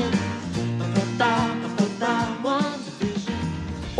you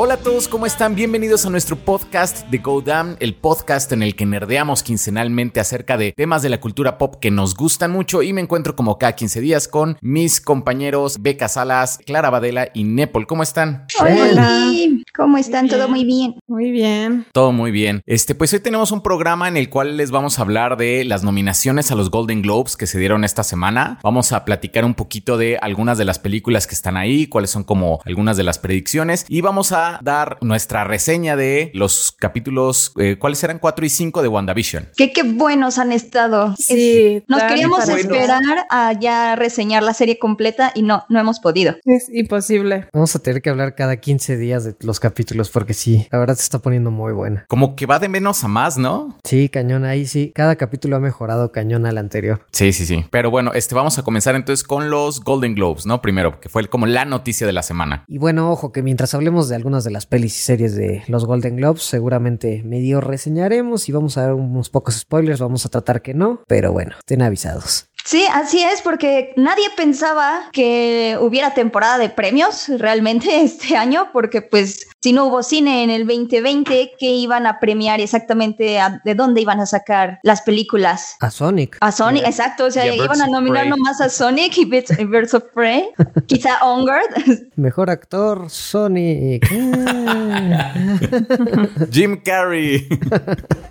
Hola a todos, ¿cómo están? Bienvenidos a nuestro podcast de Go Damn, el podcast en el que nerdeamos quincenalmente acerca de temas de la cultura pop que nos gustan mucho y me encuentro como cada 15 días con mis compañeros Beca Salas, Clara Badela y Nepal. ¿Cómo están? Hola. ¿Cómo están? ¿Todo muy bien? Muy bien. Todo muy bien. Este, pues hoy tenemos un programa en el cual les vamos a hablar de las nominaciones a los Golden Globes que se dieron esta semana. Vamos a platicar un poquito de algunas de las películas que están ahí, cuáles son como algunas de las predicciones y vamos a dar nuestra reseña de los capítulos, eh, ¿cuáles eran? 4 y 5 de WandaVision. Qué, qué buenos han estado. Sí, Nos queríamos buenos. esperar a ya reseñar la serie completa y no, no hemos podido. Es imposible. Vamos a tener que hablar cada 15 días de los capítulos porque sí, la verdad se está poniendo muy buena. Como que va de menos a más, ¿no? Sí, cañón, ahí sí. Cada capítulo ha mejorado cañón al anterior. Sí, sí, sí. Pero bueno, este vamos a comenzar entonces con los Golden Globes, ¿no? Primero, que fue como la noticia de la semana. Y bueno, ojo que mientras hablemos de algunas de las pelis y series de los Golden Globes, seguramente medio reseñaremos y vamos a dar unos pocos spoilers, vamos a tratar que no, pero bueno, estén avisados. Sí, así es, porque nadie pensaba que hubiera temporada de premios realmente este año, porque pues si no hubo cine en el 2020, ¿qué iban a premiar exactamente? A- ¿De dónde iban a sacar las películas? A Sonic. A Sonic, exacto, o sea, Y a Birds iban a nominar nomás a Sonic y Birds, y Birds of Prey, quizá Onward. Mejor actor, Sonic. Jim Carrey.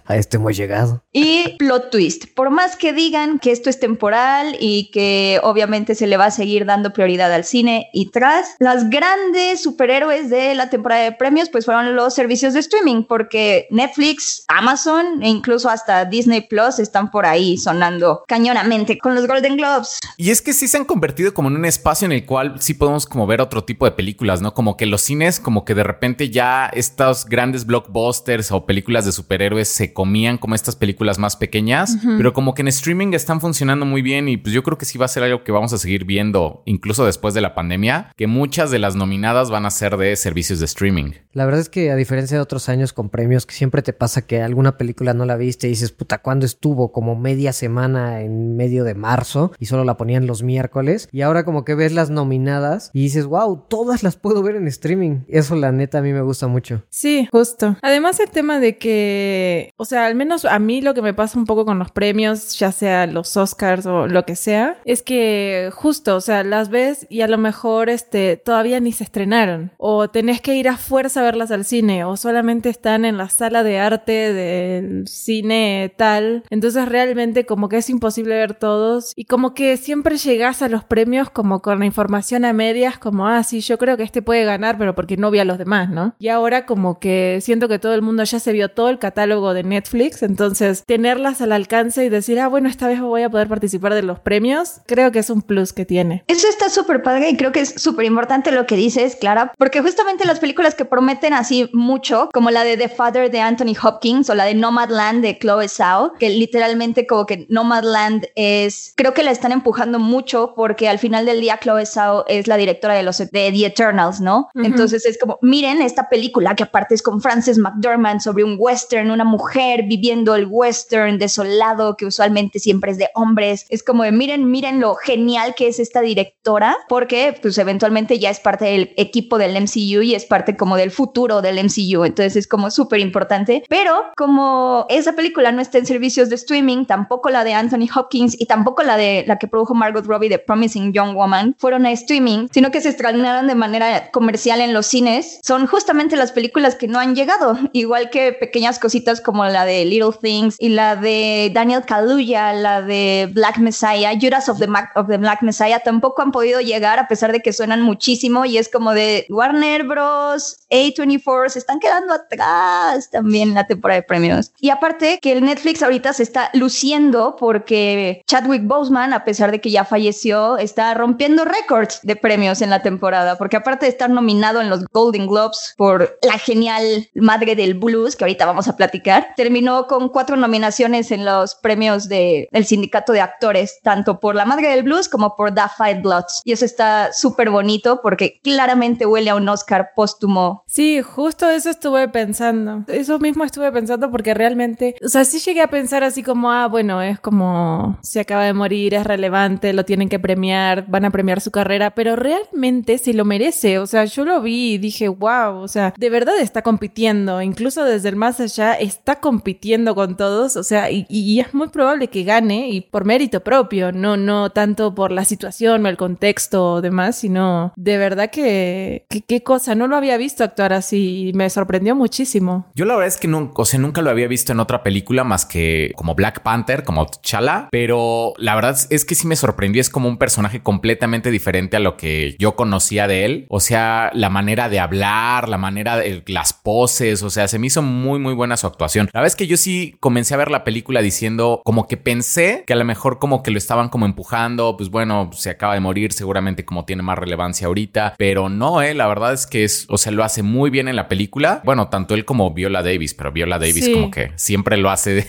a este hemos llegado. Y plot twist, por más que digan que esto es temporal y que obviamente se le va a seguir dando prioridad al cine y tras, las grandes superhéroes de la temporada de premios pues fueron los servicios de streaming porque Netflix, Amazon e incluso hasta Disney Plus están por ahí sonando cañonamente con los Golden Globes. Y es que sí se han convertido como en un espacio en el cual sí podemos como ver otro tipo de películas, ¿no? Como que los cines, como que de repente ya estos grandes blockbusters o películas de superhéroes se comían como estas películas más pequeñas, pero como que en streaming están funcionando muy bien y pues yo creo que sí va a ser algo que vamos a seguir viendo incluso después de la pandemia, que muchas de las nominadas van a ser de servicios de streaming. La verdad es que a diferencia de otros años con premios, que siempre te pasa que alguna película no la viste y dices, puta, ¿cuándo estuvo? Como media semana en medio de marzo y solo la ponían los miércoles. Y ahora como que ves las nominadas y dices, wow, todas las puedo ver en streaming. Eso la neta a mí me gusta mucho. Sí, justo. Además el tema de que, o sea, al menos a mí lo que me pasa un poco con los premios, ya sea los Oscars o lo que sea, es que justo, o sea, las ves y a lo mejor este todavía ni se estrenaron o tenés que ir a fuerza verlas al cine o solamente están en la sala de arte del cine tal. Entonces realmente como que es imposible ver todos y como que siempre llegás a los premios como con la información a medias como, ah, sí, yo creo que este puede ganar, pero porque no vi a los demás, ¿no? Y ahora como que siento que todo el mundo ya se vio todo el catálogo de Netflix, entonces tenerlas al alcance y decir, ah, bueno, esta vez voy a poder participar de los premios, creo que es un plus que tiene. Eso está súper padre y creo que es súper importante lo que dices, Clara, porque justamente las películas que prometen así mucho, como la de The Father de Anthony Hopkins o la de Nomadland de Chloe Zhao, que literalmente como que Nomadland es, creo que la están empujando mucho porque al final del día Chloe Zhao es la directora de los de The Eternals, ¿no? Ujú. Entonces es como, miren esta película que aparte es con Frances McDormand sobre un western, una mujer viviendo el western desolado que usualmente siempre es de hombres. Es como de, miren, miren lo genial que es esta directora, porque pues eventualmente ya es parte del equipo del MCU y es parte como del futuro del MCU. Entonces es como súper importante. Pero como esa película no está en servicios de streaming, tampoco la de Anthony Hopkins y tampoco la de la que produjo Margot Robbie de Promising Young Woman fueron a streaming, sino que se estrenaron de manera comercial en los cines, son justamente las películas que no han llegado, igual que pequeñas cositas como la de Little Things y la de Daniel Kaluuya, la de Black Messiah, Judas of the, Ma- of the Black Messiah, tampoco han podido llegar a pesar de que suenan muchísimo y es como de Warner Bros, A24, se están quedando atrás también en la temporada de premios. Y aparte que el Netflix ahorita se está luciendo porque Chadwick Boseman, a pesar de que ya falleció, está rompiendo récords de premios en la temporada, porque aparte de estar nominado en los Golden Globes por la genial madre del blues, que ahorita vamos a platicar, terminó con cuatro nominaciones en los premios de- del sindicato de actores, tanto por la madre del blues como por Da Five Bloods. Y eso está súper bonito porque claramente huele a un Oscar póstumo Sí, justo eso estuve pensando. Eso mismo estuve pensando porque realmente, o sea, sí llegué a pensar así como, ah, bueno, es como se acaba de morir, es relevante, lo tienen que premiar, van a premiar su carrera, pero realmente si lo merece. O sea, yo lo vi y dije, wow, o sea, de verdad está compitiendo, incluso desde el más allá está compitiendo con todos, o sea, y, y es muy probable que gane y por mérito propio, no, no tanto por la situación o el contexto o demás, sino de verdad que, qué cosa, no lo había visto actuar así y me sorprendió muchísimo. Yo la verdad es que no, o sea, nunca lo había visto en otra película más que como Black Panther, como T'Challa, pero la verdad es que sí me sorprendió, es como un personaje completamente diferente a lo que yo conocía de él, o sea, la manera de hablar, la manera de las poses, o sea, se me hizo muy muy buena su actuación. La verdad es que yo sí comencé a ver la película diciendo como que pensé que a lo mejor como que lo estaban como empujando, pues bueno, se acaba de morir, seguramente como tiene más relevancia ahorita, pero no, eh, la verdad es que es, o sea, lo hace muy bien en la película. Bueno, tanto él como Viola Davis, pero Viola Davis como que siempre lo hace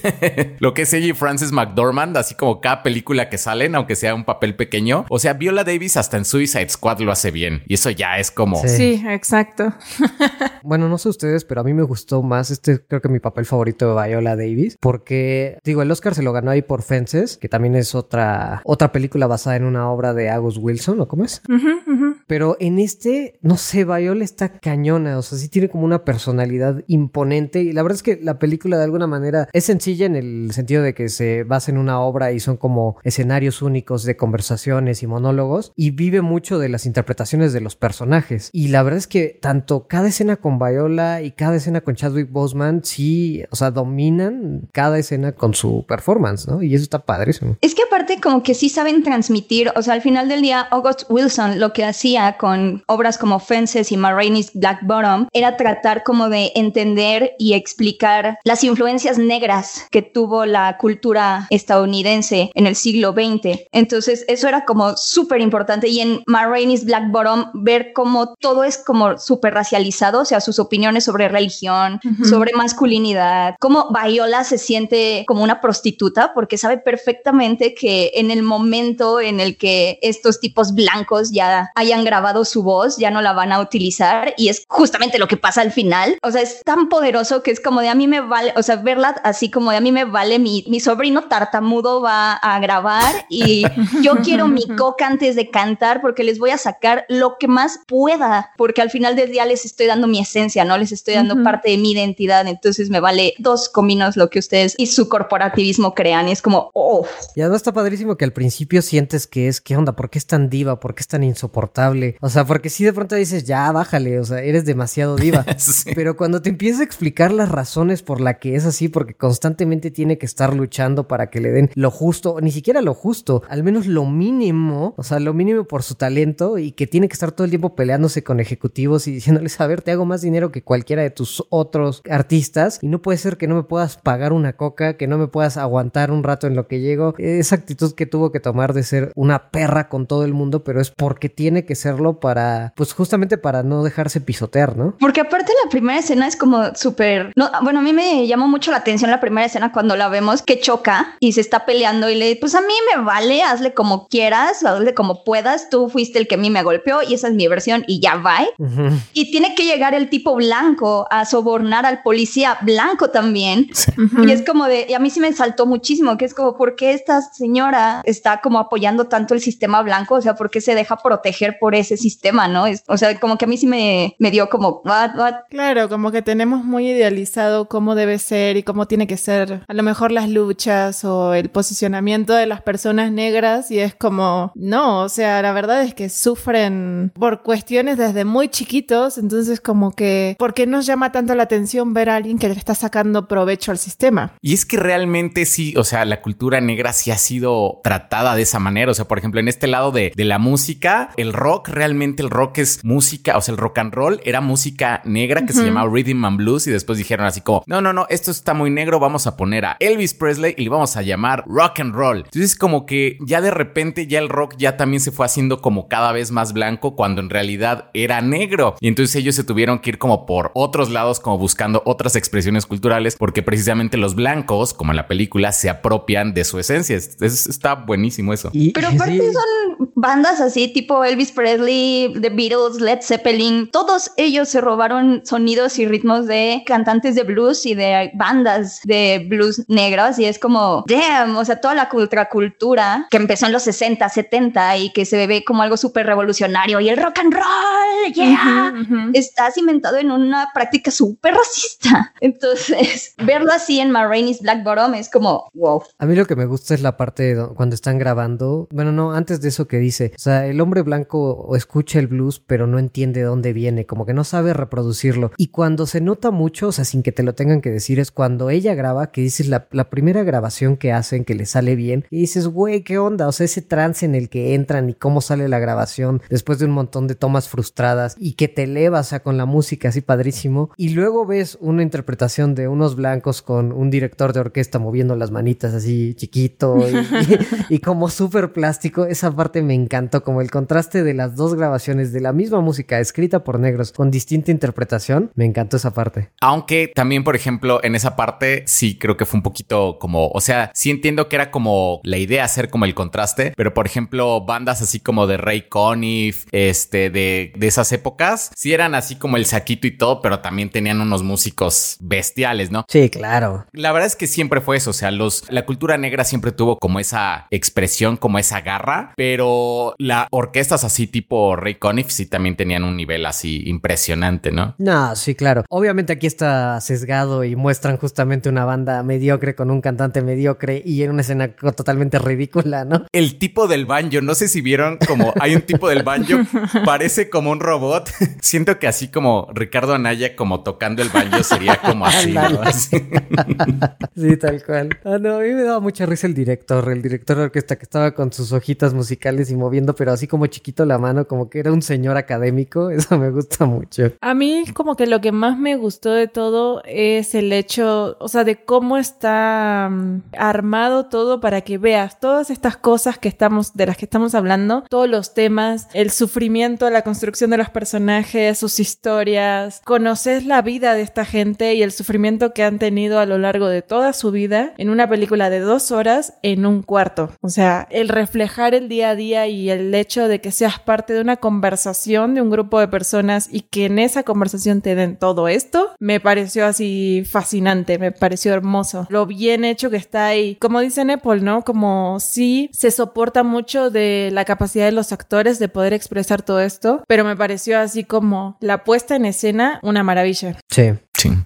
lo que es ella y Francis McDormand, así como cada película que salen, aunque sea un papel pequeño. O sea, Viola Davis hasta en Suicide Squad lo hace bien y eso ya es como... Sí, exacto. bueno, no sé ustedes, pero a mí me gustó más este, creo que mi papel favorito de Viola Davis, porque digo, el Oscar se lo ganó ahí por Fences, que también es otra, otra película basada en una obra de Agus Wilson, ¿o cómo es? Pero en este, no sé, Viola está cañona, o sea, sí tiene como una personalidad imponente y la verdad es que la película de alguna manera es sencilla en el sentido de que se basa en una obra y son como escenarios únicos de conversaciones y monólogos y vive mucho de las interpretaciones de los personajes. Y la verdad es que tanto cada escena con Viola y cada escena con Chadwick Boseman sí, o sea, dominan cada escena con su performance, ¿no? Y eso está padrísimo. Es que aparte como que sí saben transmitir, o sea, al final del día August Wilson lo que hacía con obras como Fences y Marraine's Black Bottom era tratar como de entender y explicar las influencias negras que tuvo la cultura estadounidense en el siglo XX. Entonces, eso era como súper importante y en Marraine's Black Bottom ver cómo todo es como súper racializado, o sea, sus opiniones sobre religión, sobre masculinidad, cómo Viola se siente como una prostituta porque sabe perfectamente que en el momento en el que estos tipos blancos ya hayan grabado su voz, ya no la van a utilizar y es justamente lo que pasa al final. O sea, es tan poderoso que es como de a mí me vale, o sea, verla así como de a mí me vale, mi, mi sobrino tartamudo va a grabar y yo quiero mi coca antes de cantar porque les voy a sacar lo que más pueda, porque al final del día les estoy dando mi esencia, ¿no? Les estoy dando parte de mi identidad, entonces me vale dos cominos lo que ustedes y su corporativismo crean y es como, oh. Y además está padrísimo que al principio sientes que es, ¿qué onda? ¿Por qué es tan diva? ¿Por qué es tan insoportable? O sea, porque si de pronto dices, ya, bájale, o sea, eres demasiado diva. Pero cuando te empieza a explicar las razones por la que es así, porque constantemente tiene que estar luchando para que le den lo justo, ni siquiera lo justo, al menos lo mínimo, o sea, lo mínimo por su talento y que tiene que estar todo el tiempo peleándose con ejecutivos y diciéndoles, a ver, te hago más dinero que cualquiera de tus otros artistas y no puede ser que no me puedas pagar una coca, que no me puedas aguantar un rato en lo que llego. Esa actitud que tuvo que tomar de ser una perra con todo el mundo, pero es porque tiene que serlo para, pues justamente para no dejarse pisotear, ¿no? Porque aparte la primera escena es como súper, no, bueno, a mí me llamó mucho la atención la primera escena cuando la vemos que choca y se está peleando y le, pues a mí me vale, hazle como quieras, hazle como puedas, tú fuiste el que a mí me golpeó y esa es mi versión y ya va. Y tiene que llegar el tipo blanco a sobornar al policía blanco también. Y es como de, y a mí sí me saltó muchísimo, que es como, ¿por qué esta señora está como apoyando tanto el sistema blanco? O sea, ¿por qué se deja proteger por ese sistema, no? Es, o sea, como que a mí sí me, me dio como, what, what? Claro, como que tenemos muy idealizado cómo debe ser y cómo tiene que ser a lo mejor las luchas o el posicionamiento de las personas negras y es como, no, o sea, la verdad es que sufren por cuestiones desde muy chiquitos, entonces como que, ¿por qué nos llama tanto la atención ver a alguien que le está sacando provecho al sistema? Y es que realmente sí, o sea, la cultura negra sí ha sido tratada de esa manera, o sea, por ejemplo, en este lado de, de la música, el rock, realmente el rock es música, o sea, el rock and roll era música negra que se llamaba Rhythm and Blues y después dijeron así como, no, no, no, esto está muy negro, vamos a poner a Elvis Presley y le vamos a llamar rock and roll. Entonces como que ya de repente ya el rock ya también se fue haciendo como cada vez más blanco cuando en realidad era negro. Y entonces ellos se tuvieron que ir como por otros lados, como buscando otras expresiones culturales, porque precisamente los blancos, como en la película, se apropian de su esencia. Es- es- está buenísimo eso. Pero aparte sí. son bandas así tipo Elvis Presley, The Beatles, Led Zeppelin, todos ellos se robaron sonidos y ritmos de cantantes de blues y de bandas de blues negros y es como, damn, o sea, toda la contracultura que empezó en los 60, 70 y que se ve como algo súper revolucionario y el rock and roll, yeah, está cimentado en una práctica súper racista. Entonces, verlo así en Marraine's Black Bottom es como, wow. A mí lo que me gusta es la parte de cuando están grabando, bueno, no, antes de eso que dice, o sea, el hombre blanco escucha el blues, pero no entiende de dónde viene, como que no sabe reproducirlo. Y cuando se nota mucho, o sea, sin que te lo tengan que decir, es cuando ella graba, que dices la, la primera grabación que hacen, que le sale bien, y dices, güey, ¿qué onda? O sea, ese trance en el que entran y cómo sale la grabación después de un montón de tomas frustradas y que te eleva, o sea, con la música así padrísimo. Y luego ves una interpretación de unos blancos con un director de orquesta moviendo las manitas así chiquito y, como súper plástico. Esa parte me encantó, como el contraste de las dos grabaciones de la misma música escrita por negros con distinta interpretación. Me encantó esa parte. Aunque también, por ejemplo, en esa parte sí creo que fue un poquito como, o sea, sí entiendo que era como la idea hacer como el contraste, pero por ejemplo, bandas así como de Ray Conniff, este, de, de esas épocas, sí eran así como el saquito y todo, pero también tenían unos músicos bestiales, ¿no? Sí, claro. La verdad es que siempre fue eso, o sea, los, la cultura negra siempre tuvo como esa expresión, como esa garra, pero las orquestas así tipo Ray Conniff sí también tenían un nivel así impresionante, ¿no? No, sí, claro. Obviamente aquí está sesgado y muestran justamente una banda mediocre con un cantante mediocre y en una escena totalmente ridícula, ¿no? El tipo del banjo, no sé si vieron como hay un tipo del banjo, parece como un robot. Siento que así como Ricardo Anaya como tocando el banjo sería como así, ¿no? sí, tal cual. Ah, no, a mí me daba mucha risa el director, el director de orquesta que estaba con sus hojitas musicales y moviendo, pero así como chiquito la mano, como que era un señor académico. Eso me gusta mucho. A mí como que lo que más me gustó de todo es el hecho, o sea, de cómo está mm, armado todo para que veas todas estas cosas que estamos, de las que estamos hablando, todos los temas, el sufrimiento, la construcción de los personajes, sus historias, conoces la vida de esta gente y el sufrimiento que han tenido a lo largo de toda su vida en una película de dos horas en un cuarto. O sea, el reflejar el día a día y el hecho de que seas parte de una conversación de un grupo de personas y que en esa conversación te den todo esto, me pareció así fascinante, me pareció hermoso. Lo bien hecho que está ahí. Como dice Apple, ¿no? Como sí se soporta mucho de la capacidad de los actores de poder expresar todo esto, pero me pareció así como la puesta en escena una maravilla. Sí.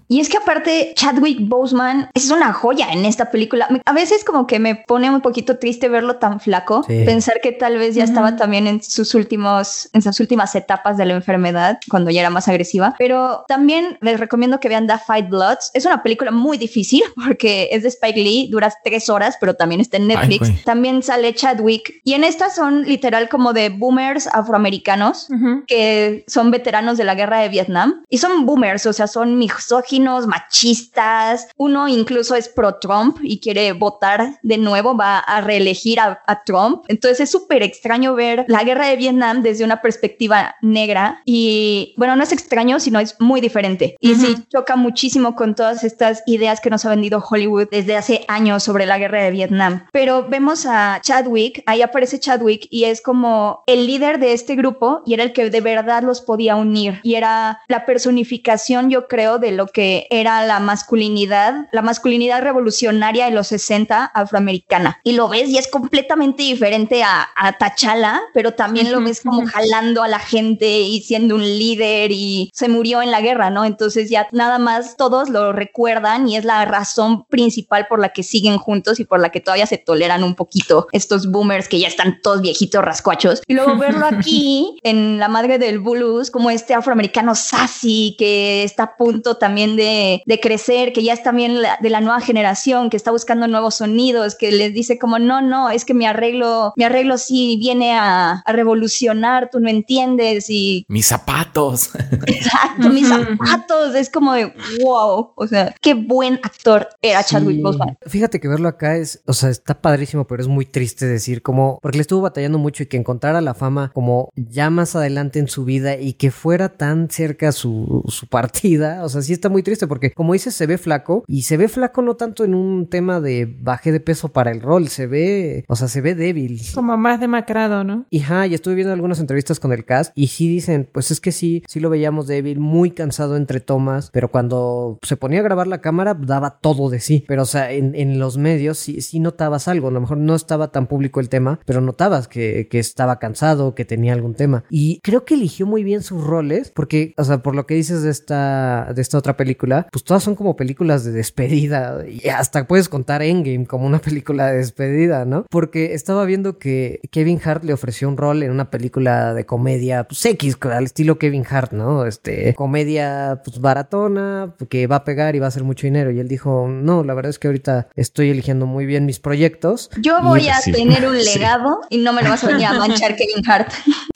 Y es que aparte Chadwick Boseman es una joya en esta película. A veces como que me pone un poquito triste verlo tan flaco, pensar que tal vez ya estaba también en sus últimos en sus últimas etapas de la enfermedad cuando ya era más agresiva, pero también les recomiendo que vean The Fight Bloods. Es una película muy difícil porque es de Spike Lee, dura tres horas, pero también está en Netflix. también sale Chadwick. Y en estas son literal como de boomers afroamericanos que son veteranos de la guerra de Vietnam. Y son boomers, o sea, son misóginos, machistas. Uno incluso es pro Trump y quiere votar de nuevo, va a reelegir a, Trump. Entonces es súper extraño ver la guerra de Vietnam desde una perspectiva negra y bueno, no es extraño, sino es muy diferente. Y sí choca muchísimo con todas estas ideas que nos ha vendido Hollywood desde hace años sobre la guerra de Vietnam. Pero vemos a Chadwick, ahí aparece Chadwick y es como el líder de este grupo y era el que de verdad los podía unir y era la personificación, yo creo, de lo que era la masculinidad, la masculinidad revolucionaria de los 60 afroamericana. Y lo ves y es completamente diferente a, a T'Challa, pero también lo ves como jalando a la gente y siendo un líder y se murió en la guerra, ¿no? Entonces ya nada más todos lo recuerdan y es la razón principal por la que siguen juntos y por la que todavía se toleran un poquito estos boomers que ya están todos viejitos rascuachos. Y luego verlo aquí en La Madre del Blues como este afroamericano sassy que está a punto también de, de crecer, que ya es también de la nueva generación, que está buscando nuevos sonidos, que les dice como, no, no, es que mi arreglo, mi arreglo sí viene a, a revolucionar, tú no entiendes y... Mis zapatos. Exacto, mis zapatos, es como de, wow, o sea, qué buen actor era Chadwick Boseman. Fíjate que verlo acá es, o sea, está padrísimo, pero es muy triste decir como, porque le estuvo batallando mucho y que encontrara la fama como ya más adelante en su vida y que fuera tan cerca su, su partida, o sea, sí está muy triste porque, como dices, se ve flaco y se ve flaco no tanto en un tema de baje de peso para el rol, se ve, o sea, se ve débil. Como más demacrado, ¿no? Y, ja, y estuve viendo algunas entrevistas con el cast y sí dicen, pues es que sí, sí lo veíamos débil, muy cansado entre tomas, pero cuando se ponía a grabar la cámara daba todo de sí. Pero, o sea, en, en los medios sí, sí notabas algo, a lo mejor no estaba tan público el tema, pero notabas que, que estaba cansado, que tenía algún tema. Y creo que eligió muy bien sus roles, porque, o sea, por lo que dices de esta, de esta otra película, pues todas son como películas de despedida y hasta puedes contar Endgame como una película de despedida, ¿no? Porque estaba viendo que Kevin Hart le ofreció un rol en una película de comedia, pues X, al estilo Kevin Hart, ¿no? Este, comedia, pues baratona, que va a pegar y va a hacer mucho dinero. Y él dijo, no, la verdad es que ahorita estoy eligiendo muy bien mis proyectos. Yo voy a sí. tener un legado y no me lo vas a venir a manchar Kevin Hart.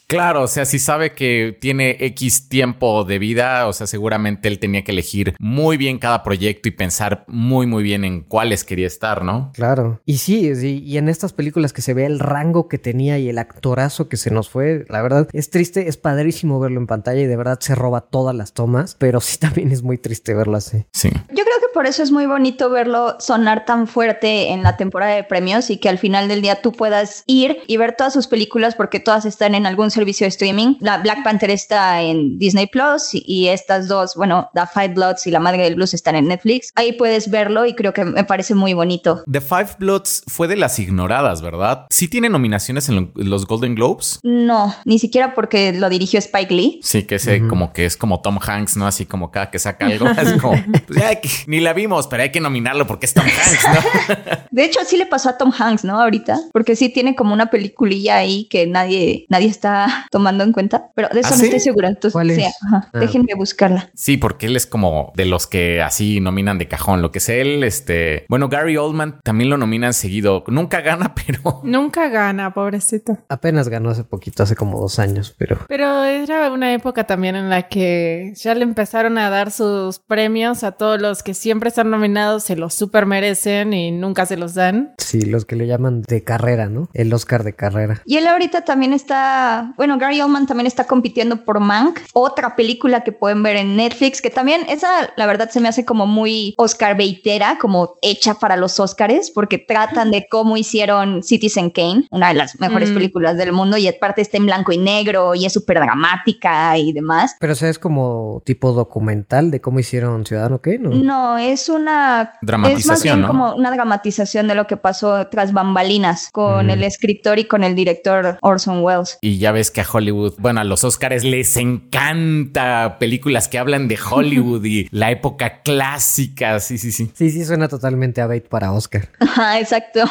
Claro, o sea, si sabe que tiene X tiempo de vida, o sea, seguramente él tenía que elegir muy bien cada proyecto y pensar muy, muy bien en cuáles quería estar, ¿no? Claro. Y sí, sí, y en estas películas que se ve el rango que tenía y el actorazo que se nos fue, la verdad es triste, es padrísimo verlo en pantalla y de verdad se roba todas las tomas, pero sí también es muy triste verlo así. Sí. Yo creo que por eso es muy bonito verlo sonar tan fuerte en la temporada de premios y que al final del día tú puedas ir y ver todas sus películas porque todas están en algún servicio de streaming. La Black Panther está en Disney Plus y estas dos, bueno, The Five Bloods y La Madre del Blues están en Netflix. Ahí puedes verlo y creo que me parece muy bonito. The Five Bloods fue de las ignoradas, ¿verdad? Sí tiene nominaciones en lo- los Golden Globes. No, ni siquiera porque lo dirigió Spike Lee. Sí, que ese como que es como Tom Hanks, ¿no? Así como cada que saca algo, es como, pues ya ni la vimos, pero hay que nominarlo porque es Tom Hanks, ¿no? De hecho, sí le pasó a Tom Hanks, ¿no? Ahorita, porque sí tiene como una peliculilla ahí que nadie, nadie está tomando en cuenta, pero de eso ¿Ah, no sí? estoy segura. Entonces, ¿Cuál es? sí, ajá. Ah. déjenme buscarla. Sí, porque él es como de los que así nominan de cajón. Lo que es él, este, bueno, Gary Oldman también lo nominan seguido. Nunca gana, pero Nunca gana, pobrecito. Apenas ganó hace poquito, hace como dos años, pero... Pero era una época también en la que ya le empezaron a dar sus premios a todos los que siempre están nominados, se los super merecen y nunca se los dan. Sí, los que le llaman de carrera, ¿no? El Oscar de carrera. Y él ahorita también está, bueno, Gary Oldman también está compitiendo por Mank, otra película que pueden ver en Netflix, que también esa, la verdad, se me hace como muy Oscar baitera, como hecha para los Oscars, porque tratan de cómo hicieron Citizen Kane, una de las mejores Mm. películas del mundo, y aparte está en blanco y negro y es súper dramática y demás. Pero o sea, es como tipo documental de cómo hicieron Ciudadano qué, ¿no? No, es una es más Dramatización, bien ¿no? como una dramatización de lo que pasó tras bambalinas con Mm. el escritor y con el director Orson Welles. y ya ves que a Hollywood, bueno, a los Oscars les encanta películas que hablan de Hollywood y la época clásica. Sí, sí, sí. Sí, sí, suena totalmente a bait para Oscar. Ajá, exacto.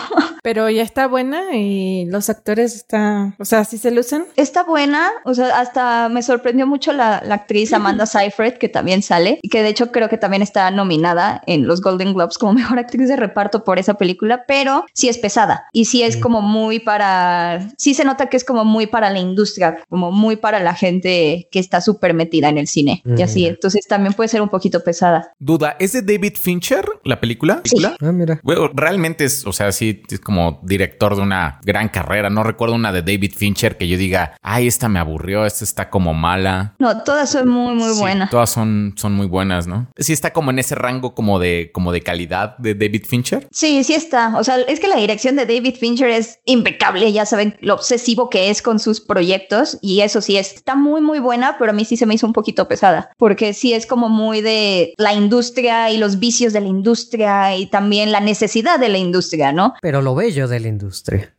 Pero ya está buena y los actores están, o sea, sí se lucen. Está buena, o sea, hasta me sorprendió mucho la, la actriz Amanda Seyfried, que también sale, y que de hecho creo que también está nominada en los Golden Globes como mejor actriz de reparto por esa película, pero sí es pesada y sí es como muy para, sí se nota que es como muy para la industria, como muy para la gente que está súper metida en el cine y así, entonces también puede ser un poquito pesada. Duda, ¿es de David Fincher la película? Sí. ¿Película? Ah, mira. Bueno, realmente es, o sea, sí, es como director de una gran carrera. No recuerdo una de David Fincher que yo diga, ay, esta me aburrió, esta está como mala. No, todas son muy, muy Sí, buenas. Todas son, son muy buenas, ¿no? Sí está como en ese rango como de, como de calidad de David Fincher. Sí, sí está. O sea, es que la dirección de David Fincher es impecable. Ya saben lo obsesivo que es con sus proyectos. Y eso sí, está muy, muy buena, pero a mí sí se me hizo un poquito pesada. Porque sí es como muy de la industria y los vicios de la industria y también la necesidad de la industria, ¿no? Pero lo bello de la industria.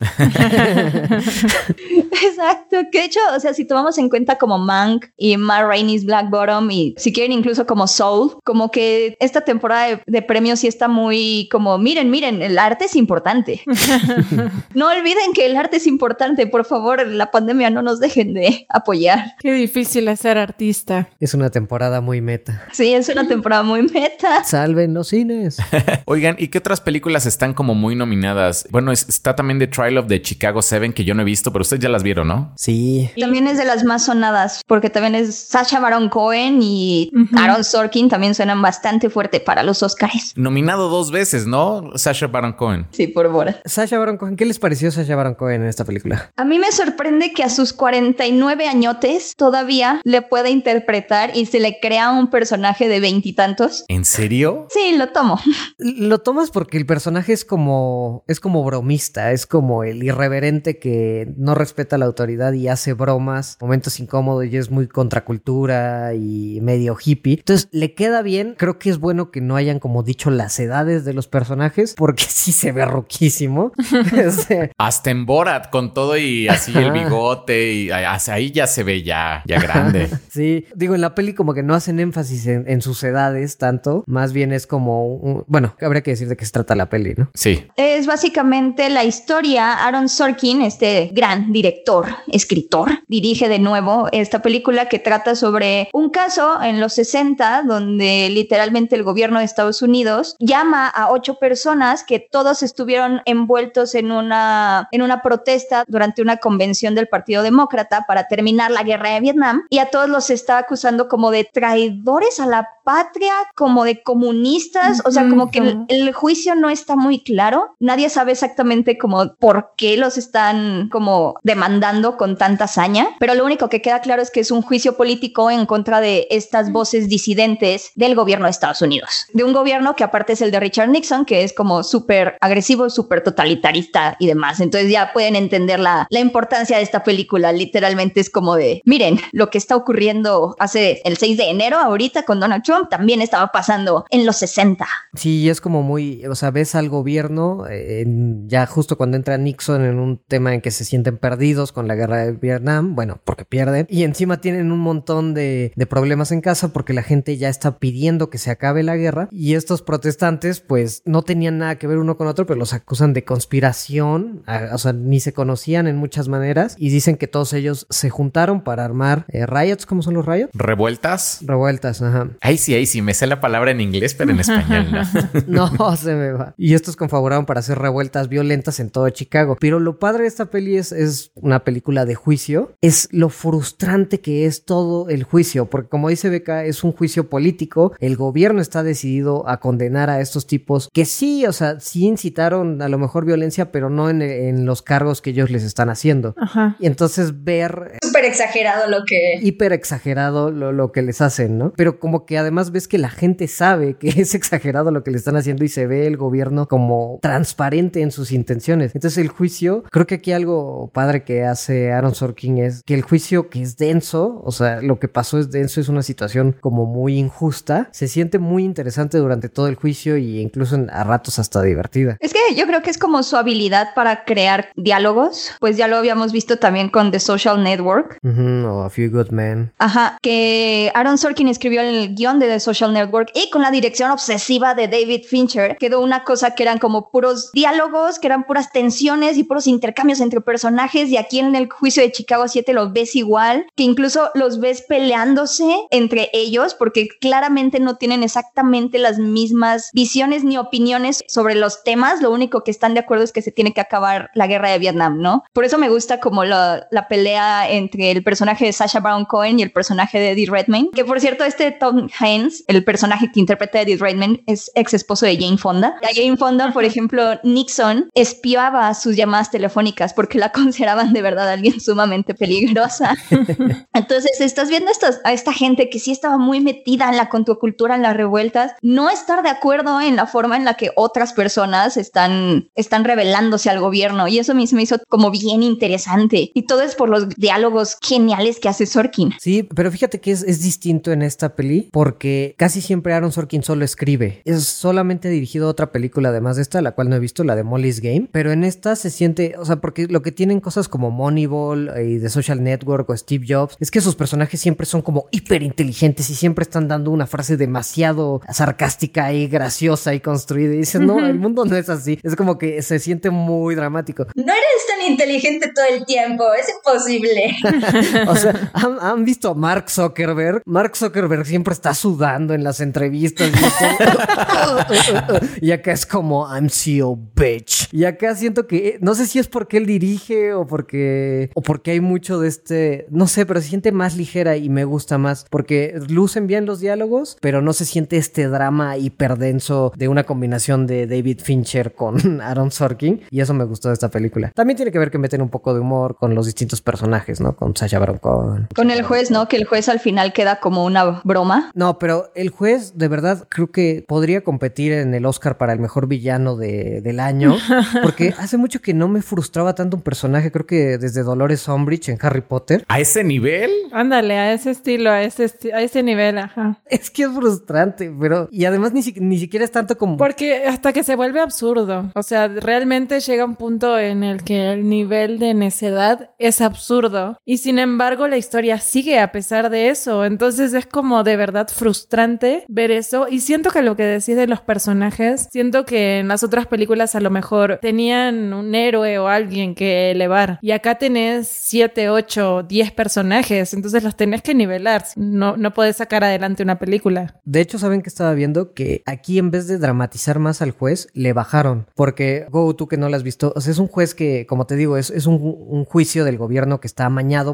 Exacto. Que de hecho, o sea, si tomamos en cuenta como Mank y Matt Rainey's Black Bottom y si quieren incluso como Soul, como que esta temporada de, de premios sí está muy como, miren, miren, el arte es importante. no olviden que el arte es importante, por favor, la pandemia no nos dejen de apoyar. Qué difícil es ser artista. Es una temporada muy meta. Sí, es una temporada muy meta. Salven los cines. Oigan, ¿y qué otras películas están como muy nominadas? Bueno, es- está también The Trial of the Chicago 7 que yo no he visto, pero ustedes ya las vieron. vieron, ¿no? Sí. También es de las más sonadas, porque también es Sasha Baron Cohen y Aaron Sorkin también suenan bastante fuerte para los Oscars. Nominado dos veces, ¿no? Sasha Baron Cohen. Sí, por Bora. Sasha Baron Cohen, ¿qué les pareció Sasha Baron Cohen en esta película? A mí me sorprende que a sus 49 añotes todavía le pueda interpretar y se le crea un personaje de veintitantos. ¿En serio? Sí, lo tomo. Lo tomas porque el personaje es como es como bromista, es como el irreverente que no respeta la autoridad y hace bromas, momentos incómodos y es muy contracultura y medio hippie. Entonces, le queda bien. Creo que es bueno que no hayan como dicho las edades de los personajes porque sí se ve roquísimo. Este, Hasta en Borat con todo y así el bigote y ahí ya se ve ya, ya grande. Sí, digo, en la peli como que no hacen énfasis en, en sus edades tanto, más bien es como, un- bueno, habría que decir de qué se trata la peli, ¿no? Sí. Es básicamente la historia. Aaron Sorkin, este gran director, escritor, dirige de nuevo esta película que trata sobre un caso en los 60 donde literalmente el gobierno de Estados Unidos llama a ocho personas que todos estuvieron envueltos en una, en una protesta durante una convención del Partido Demócrata para terminar la guerra de Vietnam y a todos los está acusando como de traidores a la patria, como de comunistas, o sea, como que el, Ujú. el juicio no está muy claro. Nadie sabe exactamente como por qué los están como demandando con tanta hazaña, pero lo único que queda claro es que es un juicio político en contra de estas voces disidentes del gobierno de Estados Unidos. De un gobierno que aparte es el de Richard Nixon, que es como súper agresivo, súper totalitarista y demás. Entonces ya pueden entender la, la importancia de esta película. Literalmente es como de, miren, lo que está ocurriendo hace el 6 de enero ahorita con Donald Trump también estaba pasando en los 60. Sí, es como muy, o sea, ves al gobierno eh, en- ya justo cuando entra Nixon en un tema en que se sienten perdidos con la guerra de Vietnam, bueno, porque pierden, y encima tienen un montón de, de problemas en casa porque la gente ya está pidiendo que se acabe la guerra y estos protestantes pues no tenían nada que ver uno con otro, pero los acusan de conspiración, a- o sea, ni se conocían en muchas maneras y dicen que todos ellos se juntaron para armar eh, riots, ¿cómo son los riots? ¿Revueltas? Revueltas, ajá. Ahí sí, ahí sí, me sé la palabra en inglés, pero en español no. No, se me va. Y estos confabularon para hacer revueltas violentas en todo Chicago. Pero lo padre de esta peli es, es una película de juicio. Es lo frustrante que es todo el juicio. Porque como dice Beca, es un juicio político. El gobierno está decidido a condenar a estos tipos que sí, o sea, sí incitaron a lo mejor violencia, pero no en, en los cargos que ellos les están haciendo. Ajá. Y entonces ver Súper exagerado lo que... hiper exagerado lo, lo que les hacen, ¿no? Pero como que además ves que la gente sabe que es exagerado lo que le están haciendo y se ve el gobierno como transparente en sus intenciones. Entonces el juicio, creo que aquí algo padre que hace Aaron Sorkin es que el juicio que es denso, o sea, lo que pasó es denso, es una situación como muy injusta, se siente muy interesante durante todo el juicio y incluso en- a ratos hasta divertida. Es que yo creo que es como su habilidad para crear diálogos, pues ya lo habíamos visto también con The Social Network. Ujú, o A Few Good Men. Ajá, que Aaron Sorkin escribió el guion de The Social Network y con la dirección obsesiva de David Fincher quedó una cosa que eran como puros diálogos, que eran puras tensiones y puros intercambios entre personajes y aquí en el juicio de Chicago 7 los ves igual, que incluso los ves peleándose entre ellos porque claramente no tienen exactamente las mismas visiones ni opiniones sobre los temas, lo único que están de acuerdo es que se tiene que acabar la guerra de Vietnam, ¿no? Por eso me gusta como la, la pelea entre el personaje de Sasha Baron Cohen y el personaje de Eddie Redmayne, que por cierto este Tom Hanks, el personaje que interpreta a Eddie Redmayne, es ex esposo de Jane Fonda. A Jane Fonda, por ejemplo, Nixon espiaba sus llamadas telefónicas porque la consideraban de verdad alguien sumamente peligrosa. Entonces, estás viendo estas- a esta gente que sí estaba muy metida en la contracultura, en las revueltas, no estar de acuerdo en la forma en la que otras personas están, están rebelándose al gobierno. Y eso me hizo como bien interesante. Y todo es por los diálogos geniales que hace Sorkin. Sí, pero fíjate que es, es distinto en esta peli porque casi siempre Aaron Sorkin solo escribe. Es solamente dirigido a otra película además de esta, la cual no he visto, la de Molly's Game. Pero en esta se siente, o sea, porque lo que tienen cosas como Moneyball y The Social Network o Steve Jobs es que sus personajes siempre son como hiper inteligentes y siempre están dando una frase demasiado sarcástica y graciosa y construida. Y dices, no, el mundo no es así. Es como que se siente muy dramático. No eres tan inteligente todo el tiempo, es imposible. o sea, ¿han, visto a Mark Zuckerberg? Mark Zuckerberg siempre está sudando en las entrevistas. Y, acá es como, I'm CEO, bitch. Y acá siento que, no sé si es porque él dirige o porque, o porque hay mucho de este, no sé, pero se siente más ligera y me gusta más. Porque lucen bien los diálogos, pero no se siente este drama hiperdenso de una combinación de David Fincher con Aaron Sorkin. Y eso me gustó de esta película. También tiene que ver que meten un poco de humor con los distintos personajes, ¿no? Con Sasha Baron Cohen. Con el juez, ¿no? Que el juez al final queda como una broma. No, pero el juez de verdad creo que podría competir en el Oscar para el mejor villano de- del año, porque hace mucho que no me frustraba tanto un personaje, creo que desde Dolores Umbridge en Harry Potter. ¿A ese nivel? Ándale, a ese estilo, a ese, esti- a ese nivel, ajá. Es que es frustrante, pero... Y además ni, si- ni siquiera es tanto como... Porque hasta que se vuelve absurdo. O sea, realmente llega un punto en el que el nivel de necedad es absurdo. Y sin embargo, la historia sigue a pesar de eso. Entonces es como de verdad frustrante ver eso. Y siento que lo que decís de los personajes, siento que en las otras películas a lo mejor tenían un héroe o alguien que elevar. Y acá tenés 7, 8, 10 personajes. Entonces los tenés que nivelar. No, no podés sacar adelante una película. De hecho, ¿saben que estaba viendo? Que aquí en vez de dramatizar más al juez, le bajaron. Porque, Go, tú que no lo has visto, o sea, es un juez que, como te digo, es, es un, un juicio del gobierno que está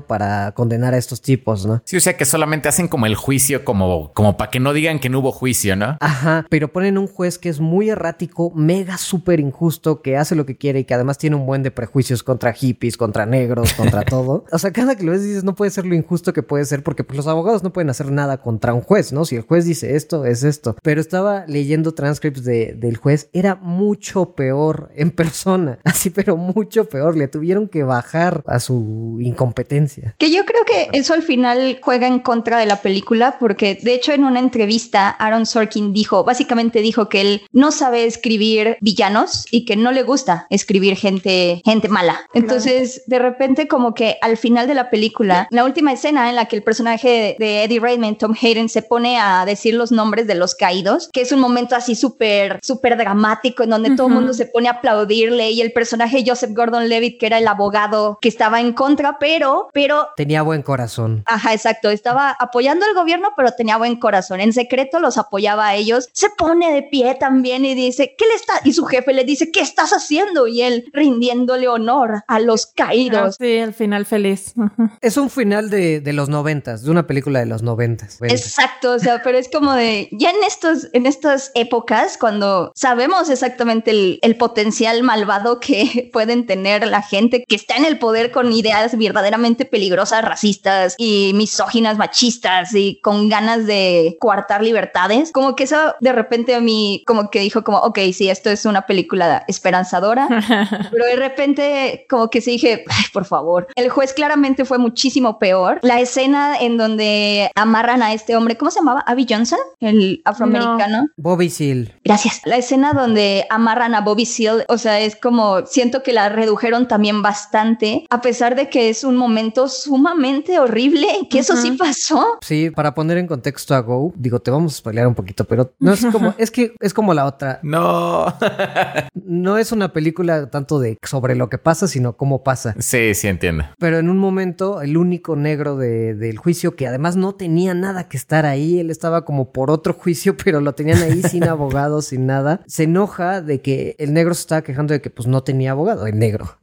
para condenar a estos tipos, ¿no? Sí, o sea que solamente hacen como el juicio como, como para que no digan que no hubo juicio, ¿no? Ajá, pero ponen un juez que es muy errático, mega súper injusto, que hace lo que quiere y que además tiene un buen de prejuicios contra hippies, contra negros, contra todo. O sea, cada que lo ves dices, no puede ser lo injusto que puede ser porque pues, los abogados no pueden hacer nada contra un juez, ¿no? Si el juez dice esto, es esto. Pero estaba leyendo transcripts de, del juez, era mucho peor en persona, así, pero mucho peor. Le tuvieron que bajar a su incompetencia. Que yo creo que eso al final juega en contra de la película porque de hecho en una entrevista Aaron Sorkin dijo, básicamente dijo que él no sabe escribir villanos y que no le gusta escribir gente, gente mala. Entonces de repente como que al final de la película, la última escena en la que el personaje de Eddie Redmayne, Tom Hayden, se pone a decir los nombres de los caídos, que es un momento así súper, súper dramático en donde todo el mundo se pone a aplaudirle y el personaje Joseph Gordon-Levitt, que era el abogado que estaba en contra, pero, pero Tenía buen corazón. Ajá, exacto. Estaba apoyando al gobierno, pero tenía buen corazón. En secreto los apoyaba a ellos. Se pone de pie también y dice, ¿qué le está? Y su jefe le dice, ¿qué estás haciendo? Y él rindiéndole honor a los Ah, caídos. sí, el final feliz. Es un final de, de los noventas, de una película de los noventas. Exacto, o sea, pero es como de, ya en estos, en estas épocas, cuando sabemos exactamente el, el potencial malvado que pueden tener la gente que está en el poder con ideas verdaderamente peligrosas, racistas y misóginas, machistas y con ganas de coartar libertades, como que eso de repente a mí como que dijo como, ok, sí, esto es una película esperanzadora, pero de repente como que sí dije, ay, por favor, el juez claramente fue muchísimo peor. La escena en donde amarran a este hombre, ¿cómo se llamaba? Abby Johnson, el afroamericano. Bobby Seal. Gracias. La escena donde amarran a Bobby Seale, o sea, es como, siento que la redujeron también bastante, a pesar de que es un momento sumamente horrible, que eso sí pasó. Sí, para poner en contexto a Go, digo, te vamos a spoilear un poquito, pero no es como, es que es como la otra. No. No es una película tanto de sobre lo que pasa, sino cómo pasa. sí, sí entiendo. Pero en un momento, el único negro de- del juicio, que además no tenía nada que estar ahí, él estaba como por otro juicio, pero lo tenían ahí sin abogado, sin nada, se enoja de que el negro se estaba quejando de que pues no tenía abogado, el negro.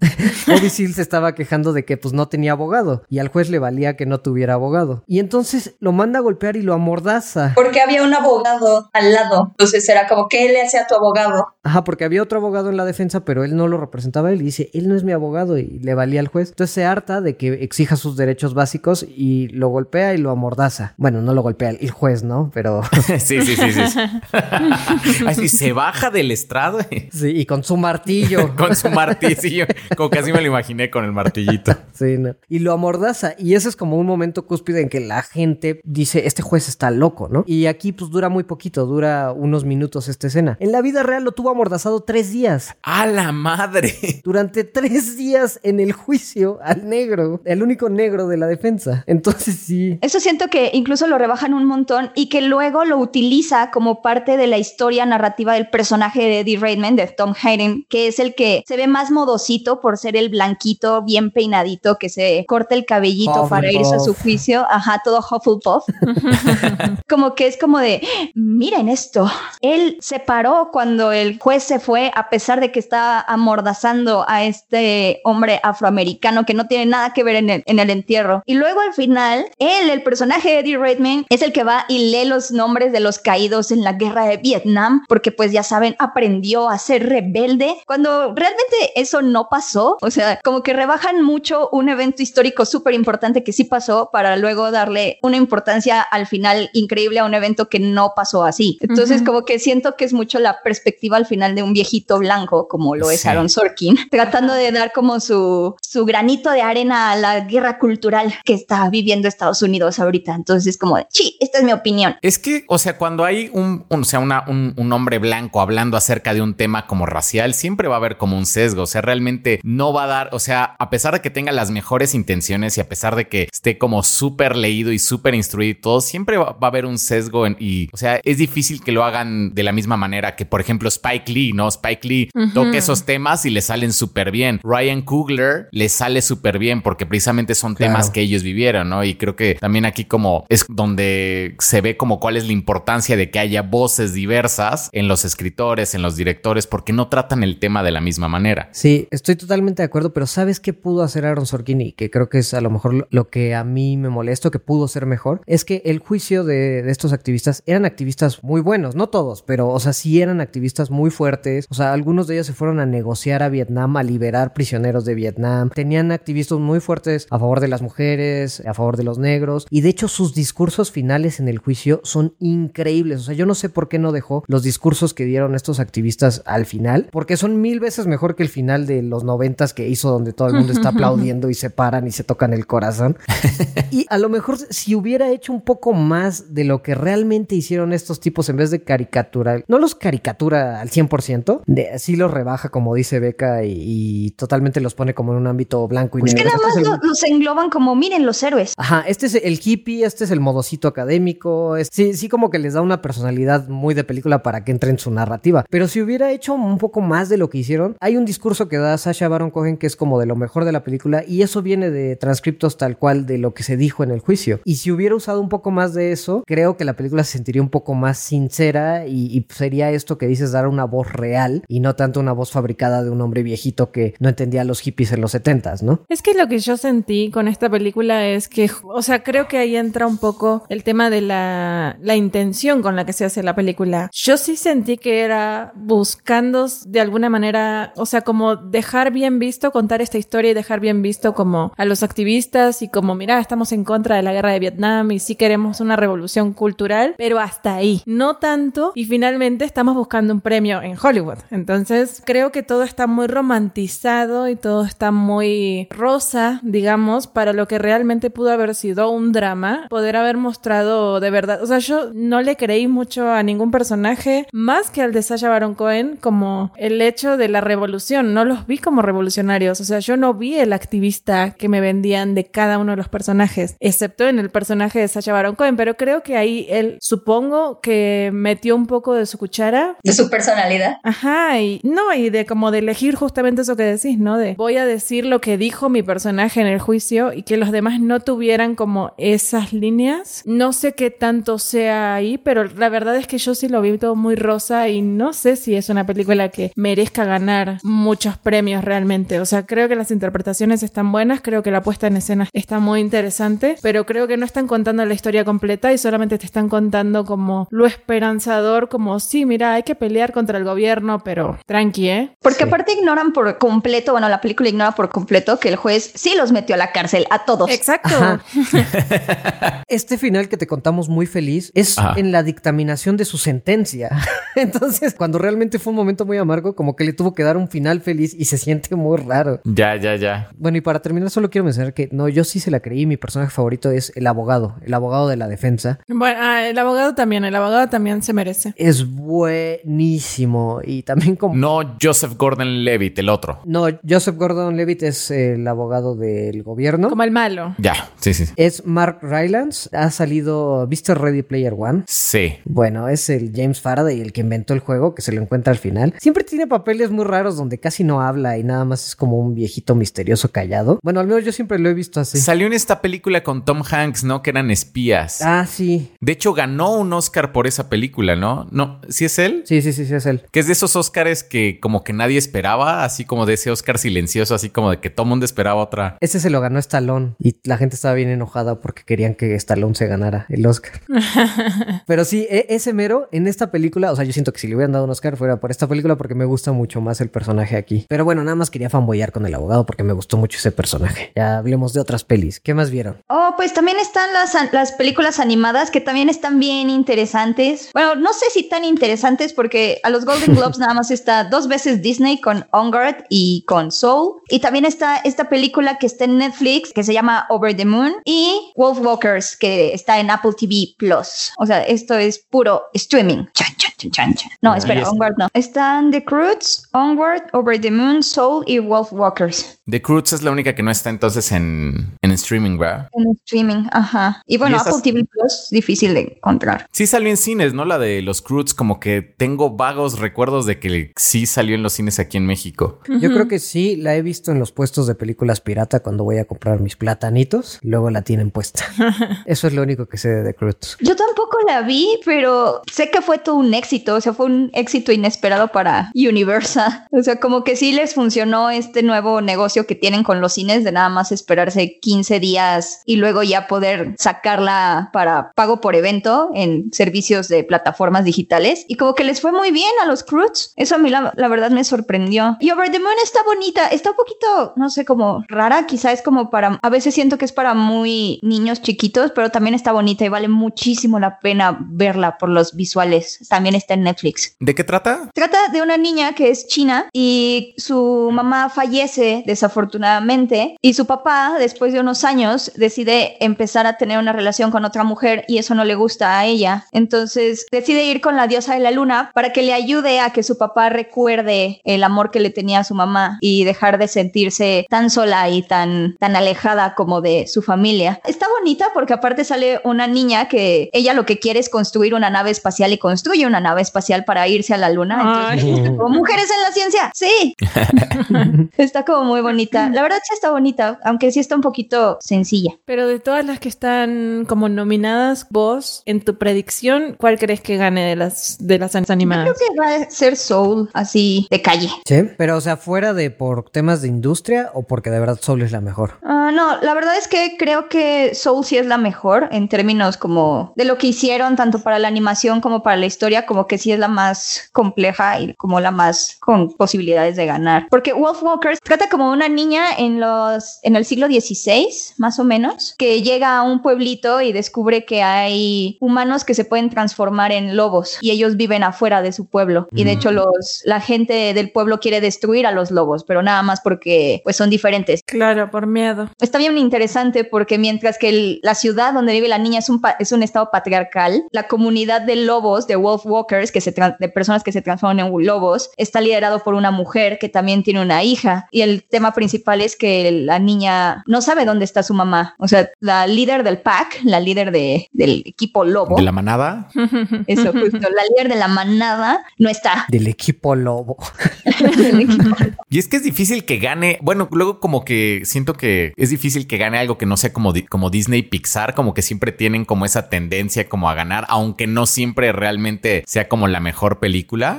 Seale se estaba quejando de que pues no tenía abogado y al juez le valía que no tuviera abogado. Y entonces lo manda a golpear y lo amordaza. Porque había un abogado al lado. Entonces era como, ¿qué le hace a tu abogado? Ajá, porque había otro abogado en la defensa, pero él no lo representaba a él y dice, él no es mi abogado y le valía al juez. Entonces se harta de que exija sus derechos básicos y lo golpea y lo amordaza. Bueno, no lo golpea el juez, ¿no? Pero sí, sí, sí, sí. sí. Así se baja del estrado y- sí, y con su martillo. con su martillo. Como así me lo imaginé con el martillito. Sí, no. Y lo amordaza. Y ese es como un momento cúspide en que la gente dice, este juez está loco, ¿no? Y aquí pues dura muy poquito, dura unos minutos esta escena. En la vida real lo tuvo amordazado tres días. ¡A la madre! Durante tres días en el juicio al negro, el único negro de la defensa. Entonces sí. Eso siento que incluso lo rebajan un montón y que luego lo utiliza como parte de la historia narrativa del personaje de Eddie Redmayne, de Tom Hayden, que es el que se ve más modosito por ser el blanquito, bien peinadito, que se se corta el cabellito para irse a su juicio, ajá, todo Hufflepuff. como que es como de, miren esto, él se paró cuando el juez se fue a pesar de que estaba amordazando a este hombre afroamericano que no tiene nada que ver en el, en el entierro. Y luego al final, él, el personaje de Eddie Redmayne, es el que va y lee los nombres de los caídos en la guerra de Vietnam, porque pues ya saben, aprendió a ser rebelde, cuando realmente eso no pasó. O sea, como que rebajan mucho un evento histórico súper importante que sí pasó para luego darle una importancia al final increíble a un evento que no pasó así. Entonces, como que siento que es mucho la perspectiva al final de un viejito blanco, como lo es Sí. Aaron Sorkin, tratando de dar como su, su granito de arena a la guerra cultural que está viviendo Estados Unidos ahorita. Entonces, como de, sí, esta es mi opinión. Es que, o sea, cuando hay un, un- o sea, una- un, un hombre blanco hablando acerca de un tema como racial, siempre va a haber como un sesgo. O sea, realmente no va a dar, o sea, a pesar de que tenga las mejores intenciones y a pesar de que esté como súper leído y súper instruido y todo, siempre va, va a haber un sesgo en- y, o sea, es difícil que lo hagan de la misma manera que, por ejemplo, Spike Lee, ¿no? Spike Lee toca esos temas y le salen súper bien. Ryan Coogler le sale súper bien porque precisamente son Claro. temas que ellos vivieron, ¿no? Y creo que también aquí como es donde se ve como cuál es la importancia de que haya voces diversas en los escritores, en los directores, porque no tratan el tema de la misma manera. Sí, estoy totalmente de acuerdo, pero ¿sabes qué pudo hacer Aaron Sorkin? Y que creo que es a lo mejor lo- que a mí me molesta, que pudo ser mejor, es que el juicio de, de estos activistas eran activistas muy buenos, no todos, pero, o sea, sí eran activistas muy fuertes. O sea, algunos de ellos se fueron a negociar a Vietnam, a liberar prisioneros de Vietnam. Tenían activistas muy fuertes a favor de las mujeres, a favor de los negros. Y de hecho, sus discursos finales en el juicio son increíbles. O sea, yo no sé por qué no dejó los discursos que dieron estos activistas al final, porque son mil veces mejor que el final de los noventas que hizo donde todo el mundo está aplaudiendo y se paran y se tocan el corazón. y a lo mejor si hubiera hecho un poco más de lo que realmente hicieron estos tipos en vez de caricatura, no los caricatura al 100%, de, sí los rebaja como dice Beca y, y totalmente los pone como en un ámbito blanco y Es negro. que nada Este más es el- los engloban como, miren los héroes. Ajá, este es el hippie, este es el modocito académico. es- sí, sí, como que les da una personalidad muy de película para que entre en su narrativa. Pero si hubiera hecho un poco más de lo que hicieron, hay un discurso que da Sasha Baron Cohen que es como de lo mejor de la película y eso viene de transcriptos tal cual de lo que se dijo en el juicio. Y si hubiera usado un poco más de eso, creo que la película se sentiría un poco más sincera y, y sería esto que dices, dar una voz real y no tanto una voz fabricada de un hombre viejito que no entendía a los hippies en los setentas, ¿no? Es que lo que yo sentí con esta película es que, o sea, creo que ahí entra un poco el tema de la, la intención con la que se hace la película. Yo sí sentí que era buscando de alguna manera, o sea, como dejar bien visto, contar esta historia y dejar bien visto como a los activistas y como, mira, estamos en contra de la guerra de Vietnam y sí queremos una revolución cultural, pero hasta ahí, no tanto. Y finalmente estamos buscando un premio en Hollywood. Entonces, creo que todo está muy romantizado y todo está muy rosa, digamos, para lo que realmente pudo haber sido un drama, poder haber mostrado de verdad. O sea, yo no le creí mucho a ningún personaje más que al de Sasha Baron Cohen, como el hecho de la revolución. No los vi como revolucionarios. O sea, yo no vi el activista que me vendían de cada uno de los personajes, excepto en el personaje de Sasha Baron Cohen. Pero creo que ahí él, supongo que metió un poco de su cuchara De su personalidad. Ajá, y no, y de como de elegir justamente eso que decís, ¿no? De voy a decir lo que dijo mi personaje en el juicio y que los demás no tuvieran como esas líneas. No sé qué tanto sea ahí, pero la verdad es que yo sí lo vi todo muy rosa y no sé si es una película que merezca ganar muchos premios realmente. O sea, creo que las interpretaciones están buenas, creo que la puesta en escena está muy interesante, pero creo que no están contando la historia completa y solamente te están contando como lo esperanzador, como sí, mira, hay que pelear contra el gobierno, pero tranqui, ¿eh? Porque Sí. aparte ignoran por completo, bueno, la película ignora por completo que el juez sí los metió a la cárcel, a todos. Exacto. Este final que te contamos muy feliz es Ajá. en la dictaminación de su sentencia. Entonces, cuando realmente fue un momento muy amargo, como que le tuvo que dar un final feliz y se siente muy raro. Ya, ya, ya. Bueno, y para terminar, solo quiero mencionar que no, yo sí se la creí. Mi personaje favorito es el abogado, el abogado de la defensa. Bueno, ah, el abogado también, el abogado también se merece. Es buenísimo y también como. No Joseph Gordon Levitt, el otro. No, Joseph Gordon Levitt es el abogado del gobierno. Como el malo. Ya, sí, sí. Es Mark Rylance. Ha salido. ¿Viste Ready Player One? Sí. Bueno, es el James Faraday, el que inventó el juego, que se lo encuentra al final. Siempre tiene papeles muy raros donde casi no habla y nada más es como un viejito misterioso callado. Bueno, al yo siempre lo he visto así. Salió en esta película con Tom Hanks, ¿no? Que eran espías. Ah, sí. De hecho, ganó un Oscar por esa película, ¿no? No, ¿sí es él? Sí, sí, sí, sí, es él. Que es de esos Oscars que como que nadie esperaba, así como de ese Oscar silencioso, así como de que todo mundo esperaba otra. Ese se lo ganó Stallone y la gente estaba bien enojada porque querían que Stallone se ganara el Oscar. Pero sí, e- ese mero en esta película, o sea, yo siento que si le hubieran dado un Oscar fuera por esta película porque me gusta mucho más el personaje aquí. Pero bueno, nada más quería fanboyar con el abogado porque me gustó mucho ese personaje. Ya hablemos de otras pelis. ¿Qué más vieron? Oh, pues también están las, las películas animadas que también están bien interesantes. Bueno, no sé si tan interesantes porque a los Golden Globes nada más está dos veces Disney con On Guard y con Soul. Y también está esta película que está en Netflix que se llama Over the Moon y Wolf Walkers que está en Apple TV Plus. O sea, esto es puro streaming. Chan, chan, chan. No, espera, es- Onward no. Están The Croods, Onward, Over the Moon, Soul y Wolf Walkers. The Cruz es la única que no está entonces en, en streaming, ¿verdad? En streaming, ajá. Y bueno, ¿Y esas- Apple TV Plus, difícil de encontrar. Sí salió en cines, ¿no? La de los Cruz, como que tengo vagos recuerdos de que sí salió en los cines aquí en México. Yo creo que sí, la he visto en los puestos de películas pirata cuando voy a comprar mis platanitos. Luego la tienen puesta. Eso es lo único que sé de The Cruz. Yo tampoco la vi, pero sé que fue todo un éxito, o sea, fue un éxito inesperado para Universal. O sea, como que sí les funcionó este nuevo negocio que tienen con los cines de nada más esperarse 15 días y luego ya poder sacarla para pago por evento en servicios de plataformas digitales. Y como que les fue muy bien a los Croods. Eso a mí la, la verdad me sorprendió. Y Over the Moon está bonita, está un poquito, no sé, como rara, quizá es como para, a veces siento que es para muy niños chiquitos, pero también está bonita y vale muchísimo la pena verla por los visuales. También está en Netflix. ¿De qué trata? Trata de una niña que es china y su mamá fallece desafortunadamente y su papá después de unos años decide empezar a tener una relación con otra mujer y eso no le gusta a ella. Entonces decide ir con la diosa de la luna para que le ayude a que su papá recuerde el amor que le tenía a su mamá y dejar de sentirse tan sola y tan, tan alejada como de su familia. Está bonita porque aparte sale una niña que ella lo que quiere es construir una nave espacial y construye una nave espacial para irse a la luna. Entonces, como mujeres en la ciencia, sí. está como muy bonita. La verdad sí está bonita, aunque sí está un poquito sencilla. Pero de todas las que están como nominadas, vos, en tu predicción, ¿cuál crees que gane de las, de las Creo animadas? que va a ser Soul así de calle. Sí, pero o sea, fuera de por temas de industria o porque de verdad Soul es la mejor. Ah, no, la verdad es que creo que Soul sí es la mejor en términos como de lo que hicieron, tanto para la animación como para la historia, como que sí es la más compleja y como la más con posibilidades de ganar. Porque Wolf Walkers trata como una niña en los en el siglo XVI, más o menos, que llega a un pueblito y descubre que hay humanos que se pueden transformar en lobos y ellos viven afuera de su pueblo. Y de hecho los la gente del pueblo quiere destruir a los lobos, pero nada más porque pues son diferentes. Claro, por miedo. Está bien interesante porque mientras que el- la ciudad donde vive la niña es un, es un estado patriarcal, la comunidad de lobos, de wolf walkers, que se de personas que se transforman en lobos, está liderado por una mujer que también tiene una hija. Y el tema principal es que la niña no sabe dónde está su mamá. O sea, la líder del pack, la líder de- del equipo lobo, ¿De la manada? eso justo, la líder de la manada no está. Del equipo lobo. Del equipo Y es que es difícil que gane. Bueno, luego como que siento que es difícil que gane algo que no sea como, como Disney Pixar, como que siempre tienen como esa tendencia como a ganar, aunque no siempre realmente sea como la mejor película.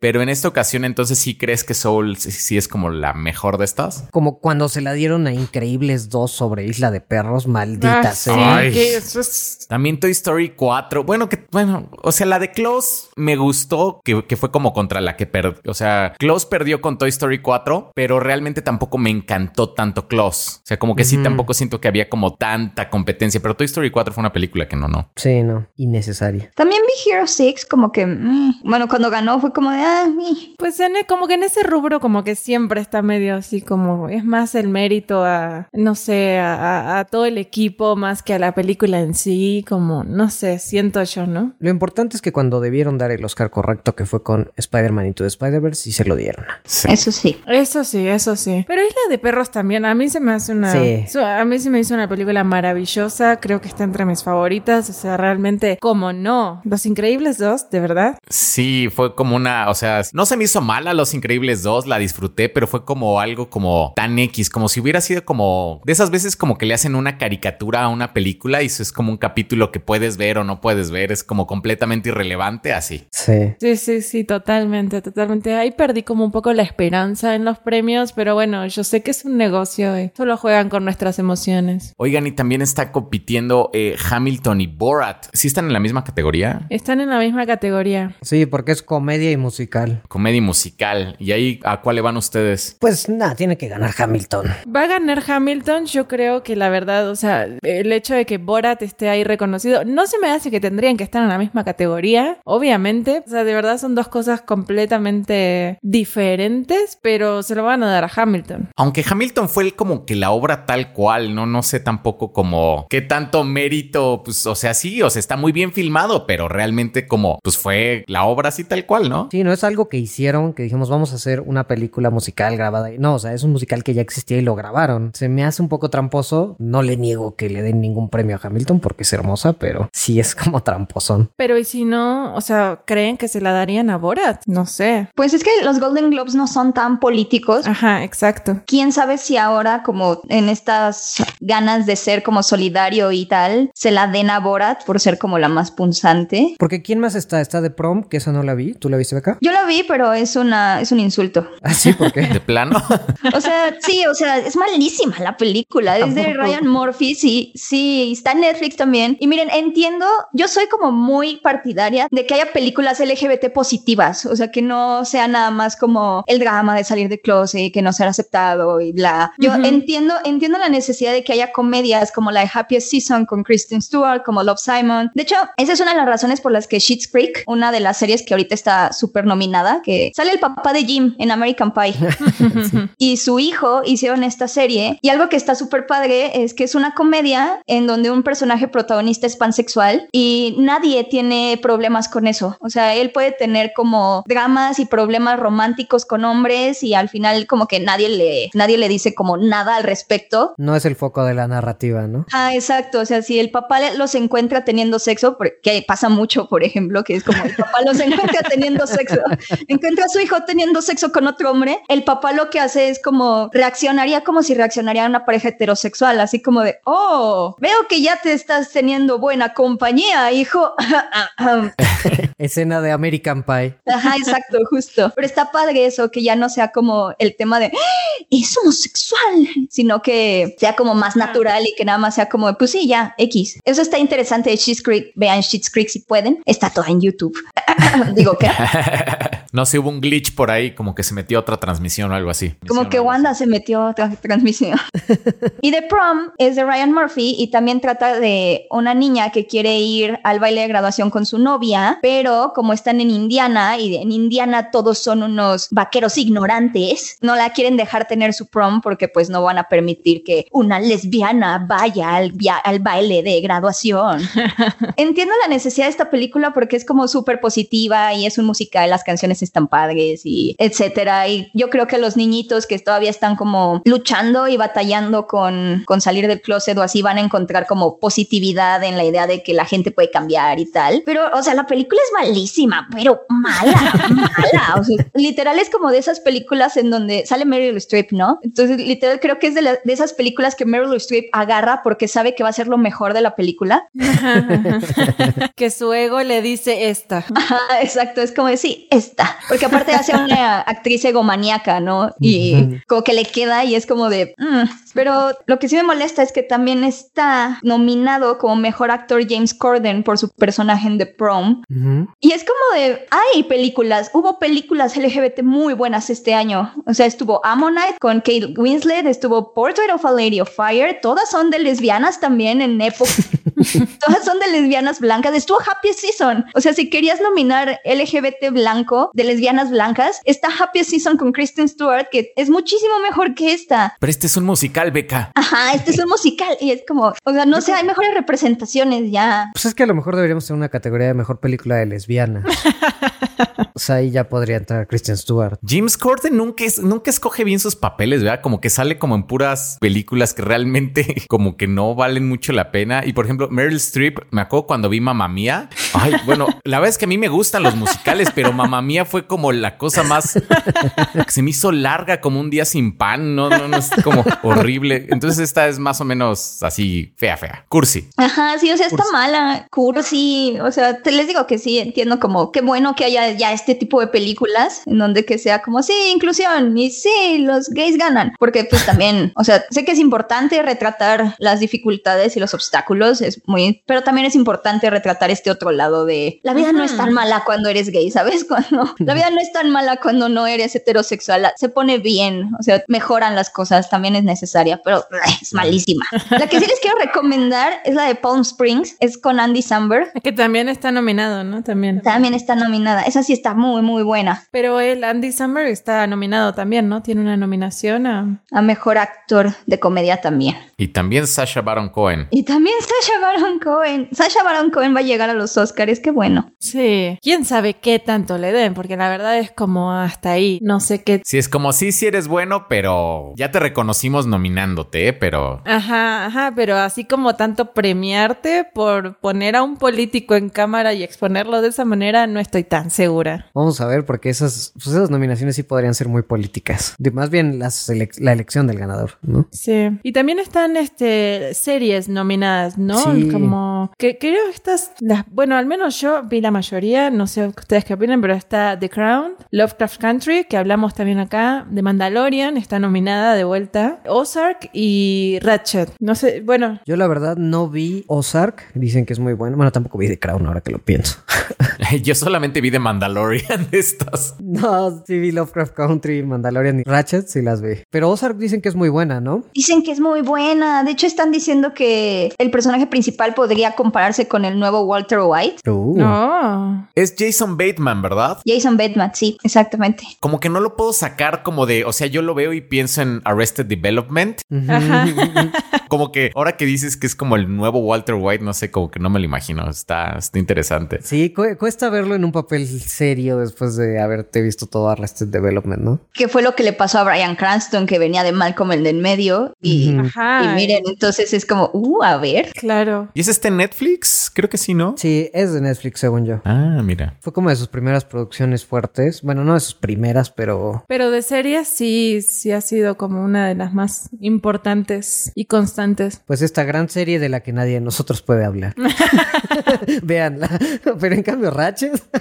Pero en esta ocasión entonces sí crees que Soul sí, sí es como la mejor de estas. Como cuando se la dieron a Increíbles 2 sobre Isla de Perros, maldita Ah, sea. Que eso es... También Toy Story 4. Bueno, que bueno, o sea, la de Close me gustó que, que fue como contra la que perdió. O sea, Close perdió con Toy Story 4, pero realmente tampoco me encantó tanto Close. O sea, como que sí, tampoco siento que había como tanta competencia, pero Toy Story 4 fue una película que no, no. Sí, no, innecesaria. También vi Hero 6 como que, mm, bueno, cuando ganó fue como de, ah, mi. Pues en e- como que en ese rubro como que siempre está medio así como es más el mérito a, no sé, a, a- a todo el equipo más que a la película en sí, como, no sé, siento yo, ¿no? Lo importante es que cuando debieron dar el Oscar correcto, que fue con Spider-Man Into the Spider-Verse, sí se lo dieron. Sí. Eso sí. Eso sí, eso sí. Pero Isla de Perros también, a mí se me hace una... Sí. A mí se me hizo una película maravillosa, creo que está entre mis favoritas, o sea, realmente, como no. Los Increíbles 2, de verdad. Sí, fue como una, o sea, no se me hizo mala Los Increíbles 2, la disfruté, pero fue como algo como tan X, como si hubiera sido como de esas veces como que le hacen una caricatura a una película y eso es como un capítulo que puedes ver o no puedes ver, es como completamente irrelevante así. Sí. Sí, sí, sí, totalmente, totalmente. Ahí perdí como un poco la esperanza en los premios, pero bueno, yo sé que es un negocio y solo juegan con nuestras emociones. Oigan, y también está compitiendo eh, Hamilton y Borat. ¿Sí están en la misma categoría? Están en la misma categoría. Sí, porque es comedia y musical. Comedia y musical. ¿Y ahí a cuál le van ustedes? Pues nada, tiene que ganar Hamilton. Va a ganar Hamilton, yo creo que la verdad, o sea, el hecho de que Borat esté ahí reconocido, no se me hace que tendrían que estar en la misma categoría, obviamente. O sea, de verdad son dos cosas completamente diferentes, pero se lo van a dar a Hamilton. Aunque Hamilton fue el como que la obra tal cual, no, no sé tampoco como qué tanto mérito, pues, o sea, sí, o sea, está muy bien filmado, pero realmente como, pues fue la obra así tal cual, ¿no? Sí, no es algo que hicieron, que dijimos, vamos a hacer una película musical grabada. No, o sea, es un musical que ya existía y lo grabaron. Se me hace un poco tramposo. No le niego que le den ningún premio a Hamilton porque es hermosa, pero sí es como tramposón. Pero y si no, o sea, ¿creen que se la darían a Borat? No sé. Pues es que los Golden Globes no son tan políticos. Ajá, exacto. Quién sabe si ahora, como en estas ganas de ser como solidario y tal, se la den a Borat por ser como la más punzante. Porque ¿quién más está? Está de prom, que esa no la vi. ¿Tú la viste acá? Yo la vi, pero es una es un insulto. Ah, sí, ¿por qué? De plano. O sea, sí, o sea, es malísima la película. Es de. Ryan Murphy, sí, sí, está en Netflix también. Y miren, entiendo, yo soy como muy partidaria de que haya películas LGBT positivas, o sea, que no sea nada más como el drama de salir de closet y que no ser aceptado y bla. Yo Ujú. entiendo, entiendo la necesidad de que haya comedias como la de Happiest Season con Kristen Stewart, como Love Simon. De hecho, esa es una de las razones por las que Schitt's Creek, una de las series que ahorita está súper nominada, que sale el papá de Jim en American Pie y su hijo hicieron esta serie y algo que está súper padre es que es una comedia en donde un personaje protagonista es pansexual y nadie tiene problemas con eso. O sea, él puede tener como dramas y problemas románticos con hombres y al final como que nadie le, nadie le dice como nada al respecto. No es el foco de la narrativa, ¿no? Ah, exacto. O sea, si el papá los encuentra teniendo sexo, porque pasa mucho, por ejemplo, que es como el papá los encuentra teniendo sexo, encuentra a su hijo teniendo sexo con otro hombre, el papá lo que hace es como reaccionaría como si reaccionaría a una pareja heterosexual, así como de, oh, veo que ya te estás teniendo buena compañía, hijo. Escena de American Pie. Ajá, exacto, justo. Pero está padre eso, que ya no sea como el tema de "¡Ah! es homosexual, sino que sea como más natural y que nada más sea como, pues sí, ya, X. Eso está interesante de Creek. Vean Schitt's Creek si pueden. Está todo en YouTube. Digo que no sé, hubo un glitch por ahí, como que se metió otra transmisión o algo así. como que Wanda se metió otra transmisión. y The Prom es de Ryan Murphy y también trata de una niña que quiere ir al baile de graduación con su novia, pero como están en Indiana y en Indiana todos son unos vaqueros ignorantes, no la quieren dejar tener su prom porque pues no van a permitir que una lesbiana vaya al, al baile de graduación. Entiendo la necesidad de esta película porque es como súper positiva y es un musical, las canciones están padres y etcétera. Y yo creo que los niñitos que todavía están como luchando y batallando con, con salir del closet o así van a encontrar como positividad en la idea de que la gente puede cambiar y tal. Pero, o sea, la película es malísima, pero mala, mala. Literal es como de esas películas en donde sale Meryl Streep, ¿no? Entonces, literal creo que es de, la- de esas películas que Meryl Streep agarra porque sabe que va a ser lo mejor de la película que su ego le dice esta. Ajá, exacto, es como decir, esta, porque aparte hace una actriz egomaníaca, ¿no? Y como que le queda y es como de, "Mm". pero lo que sí me molesta es que también está nominado como mejor actor James Corden por su personaje en The Prom. Y es como de, hay películas, hubo películas LGBT muy buenas este año. O sea, estuvo Ammonite con Kate Winslet, estuvo Portrait of a Lady of Fire, todas son de lesbianas también en época. todas son de lesbianas blancas. Estuvo Happy Season. O sea, si querías nominar LGBT blanco de lesbianas blancas, está Happy Season con Kristen Stewart, que es muchísimo mejor que esta. Pero este es un musical, Beca. Ajá, este es un musical y es como, o sea, no sé, hay mejores representaciones ya. Pues es que a lo mejor deberíamos tener una categoría de mejor película de lesbiana. O sea, ahí ya podría entrar Christian Stewart. James Corden nunca, es- nunca escoge bien sus papeles, ¿verdad? Como que sale como en puras películas que realmente como que no valen mucho la pena. Y por ejemplo, Meryl Streep, me acuerdo cuando vi Mamma Mía. Ay, bueno, la verdad es que a mí me gustan los musicales, pero Mamma Mía fue como la cosa más que se me hizo larga como un día sin pan. No, no, no es como horrible. Entonces esta es más o menos así fea, fea. Cursi. Ajá, sí, o sea, está mala. Cursi, o sea, te les digo que sí, entiendo como qué bueno que haya ya este tipo de películas en donde que sea como, sí, inclusión y sí, los gays ganan. Porque pues también, o sea, sé que es importante retratar las dificultades y los obstáculos, es muy, pero también es importante retratar este otro lado de la vida no es tan mala cuando eres gay, ¿sabes? Cuando la vida no es tan mala cuando no eres heterosexual, se pone bien, o sea, mejoran las cosas, también es necesaria, pero es malísima. La que sí les quiero recomendar es la de Palm Springs, es con Andy Samberg. Que también está nominado, ¿no? También. También está nominada. Esa sí está muy, muy buena. Pero el Andy Samberg está nominado también, ¿no? Tiene una nominación a... A mejor actor de comedia también. Y también Sasha Baron Cohen. Y también Sasha Baron Cohen. Sasha Baron Cohen va a llegar a los Oscars, qué bueno. Sí. ¿Quién sabe qué tanto le den? Porque la verdad es como hasta ahí. No sé qué... Sí, es como sí, sí eres bueno, pero ya te reconocimos nominándote, ¿eh? pero Ajá, ajá, pero así como tanto premiarte por poner a un político en cámara y exponerlo de esa manera, no estoy tan segura. Vamos a ver, porque esas, pues esas nominaciones sí podrían ser muy políticas. De, más bien las la elección del ganador, ¿no? Sí. Y también están este series nominadas, ¿no? Sí. Como que creo que estas las bueno, al menos yo vi la mayoría, no sé ustedes qué opinan, pero está The Crown, Lovecraft Country, que hablamos también acá, The Mandalorian está nominada de vuelta, Ozark y Ratchet. No sé, bueno, Yo la verdad no vi Ozark, dicen que es muy bueno. Bueno, tampoco vi The Crown ahora que lo pienso. yo solamente vi de Mandalorian de estas. no, sí vi Lovecraft Country, Mandalorian y Ratchet, sí las vi. Pero Ozark dicen que es muy buena, ¿no? Dicen que es muy buena. De hecho, están diciendo que el personaje principal podría compararse con el nuevo Walter White. Uh. no. Es Jason Bateman, ¿verdad? Jason Bateman, sí, exactamente. Como que no lo puedo sacar como de, o sea, yo lo veo y pienso en Arrested Development. Ajá. Como que ahora que dices que es como el nuevo Walter White, no sé, como que no me lo imagino. Está, está interesante. Sí, cu- cuesta verlo en un papel serio después de haberte visto todo Arrested Development, ¿no? Que fue lo que le pasó a Brian Cranston, que venía de Malcolm el del medio. Y. Ajá. y miren, entonces es como, uh, a ver. Claro. ¿Y es este Netflix? Creo que sí, ¿no? Sí, es de Netflix, según yo. Ah, mira. Fue como de sus primeras producciones fuertes. Bueno, no de sus primeras, pero Pero de series sí, sí ha sido como una de las más importantes y constantes. Pues esta gran serie de la que nadie de nosotros puede hablar. Véanla. Pero en cambio, Ratchet.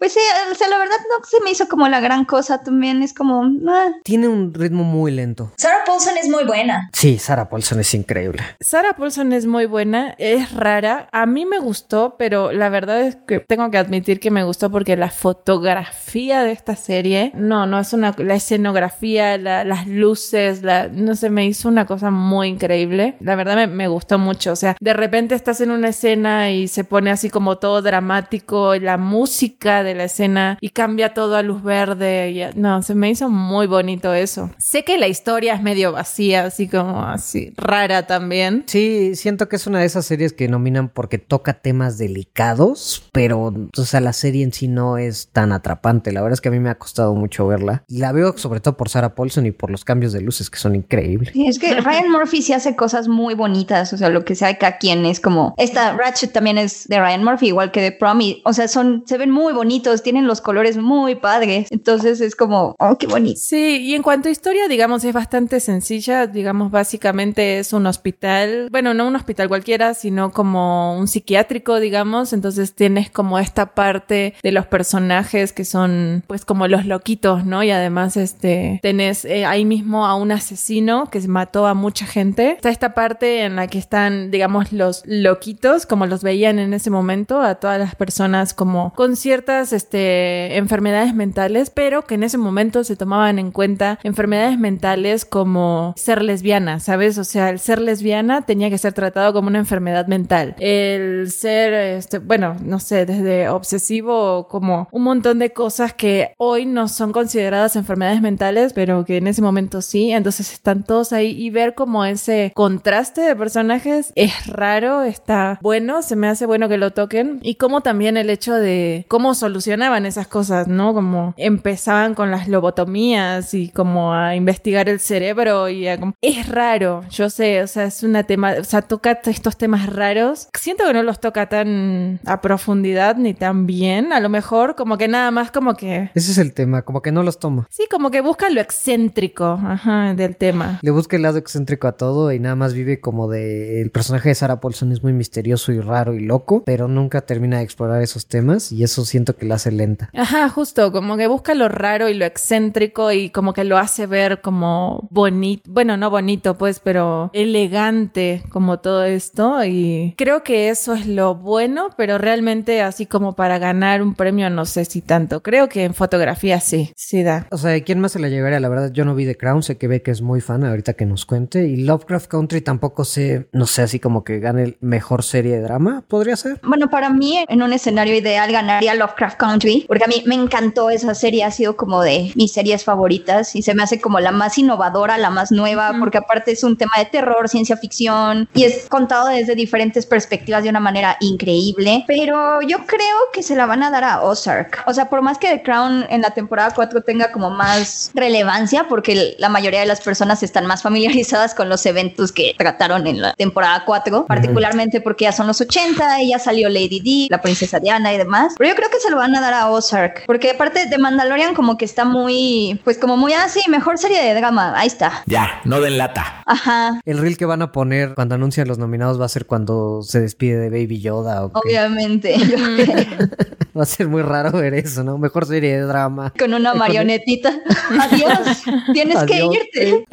Pues sí, o sea, la verdad no se me hizo como la gran cosa también. Es como, ah, tiene un ritmo muy lento. Sarah Paulson es muy buena. Sí, Sarah Paulson es increíble. Sarah Paulson es muy buena, es rara. A mí me gustó, pero la verdad es que tengo que admitir que me gustó porque la fotografía de esta serie, no, no es una, la escenografía, la- las luces, la, no sé, me hizo una cosa muy increíble. La verdad me, me gustó mucho. O sea, de repente estás en una escena y se pone así como todo dramático, y la música de la escena y cambia todo a luz verde. y- no, se me hizo muy bonito eso. Sé que la historia es medio vacía, así como así, rara también. Sí, siento que es una de esas series que nominan porque toca temas delicados, pero o sea, la serie en sí no es tan atrapante. La verdad es que a mí me ha costado mucho verla. Y la veo sobre todo por Sarah Paulson y por los cambios de luces que son increíbles. Sí, es que Ryan Murphy sí hace cosas muy bonitas, o sea, lo que sea de cada quien es como, esta Ratchet también es de Ryan Murphy, igual que de Prom, o sea, son, se ven muy bonitos, tienen los colores muy padres, entonces es como, oh, qué bonito. Sí, y en cuanto a historia, digamos, es bastante sencilla. Digamos, básicamente es un hospital, bueno, no un hospital cualquiera, sino como un psiquiátrico, digamos. Entonces tienes como esta parte de los personajes que son, pues, como los loquitos, ¿no? Y además, este, tenés eh, ahí mismo a un asesino que mató a mucha gente. Está esta parte en la que están, digamos, los loquitos, como los veían en ese momento, a todas las personas como con ciertas, este, enfermedades mentales, pero que en ese momento se tomaban en cuenta enfermedades mentales como ser lesbiana, ¿sabes? O sea, el ser lesbiana tenía que ser tratado como una enfermedad mental. El ser, este, bueno, no sé, desde obsesivo, como un montón de cosas que hoy no son consideradas enfermedades mentales, pero que en ese momento sí. Entonces están todos ahí y ver como ese ese contraste de personajes es raro, está bueno, se me hace bueno que lo toquen. Y como también el hecho de cómo solucionaban esas cosas, ¿no? Como empezaban con las lobotomías y como a investigar el cerebro y a como... Es raro, yo sé, o sea, es una tema, o sea, toca estos temas raros. Siento que no los toca tan a profundidad ni tan bien, a lo mejor como que nada más como que... Ese es el tema, como que no los toma. Sí, como que busca lo excéntrico, ajá, del tema. Le busca el lado excéntrico a todo y nada más vive como de... El personaje de Sarah Paulson es muy misterioso y raro y loco, pero nunca termina de explorar esos temas y eso siento que la hace lenta. Ajá, justo, como que busca lo raro y lo excéntrico y como que lo hace ver como bonito, bueno, no bonito pues, pero elegante como todo esto y creo que eso es lo bueno, pero realmente así como para ganar un premio no sé si tanto. Creo que en fotografía sí, sí da. O sea, ¿quién más se la llevaría? La verdad, yo no vi The Crown, sé que ve que es muy fan ahorita que nos cuente. Y Lovecraft Country tampoco sé, no sé, así como que gane mejor serie de drama, podría ser. Bueno, para mí, en un escenario ideal, ganaría Lovecraft Country, porque a mí me encantó esa serie, ha sido como de mis series favoritas y se me hace como la más innovadora, la más nueva, porque aparte es un tema de terror, ciencia ficción y es contado desde diferentes perspectivas de una manera increíble. Pero yo creo que se la van a dar a Ozark. O sea, por más que The Crown en la temporada 4 tenga como más relevancia, porque la mayoría de las personas están más familiarizadas con los eventos que trataron en la temporada 4, particularmente porque ya son los 80 y ya salió Lady D, la princesa Diana y demás. Pero yo creo que se lo van a dar a Ozark, porque aparte de Mandalorian como que está muy, pues como muy así, mejor serie de drama, ahí está. Ya, no den lata. Ajá. El reel que van a poner cuando anuncian los nominados va a ser cuando se despide de Baby Yoda. Obviamente. Va a ser muy raro ver eso, ¿no? Mejor serie de drama. Con una marionetita. Adiós. Tienes que irte.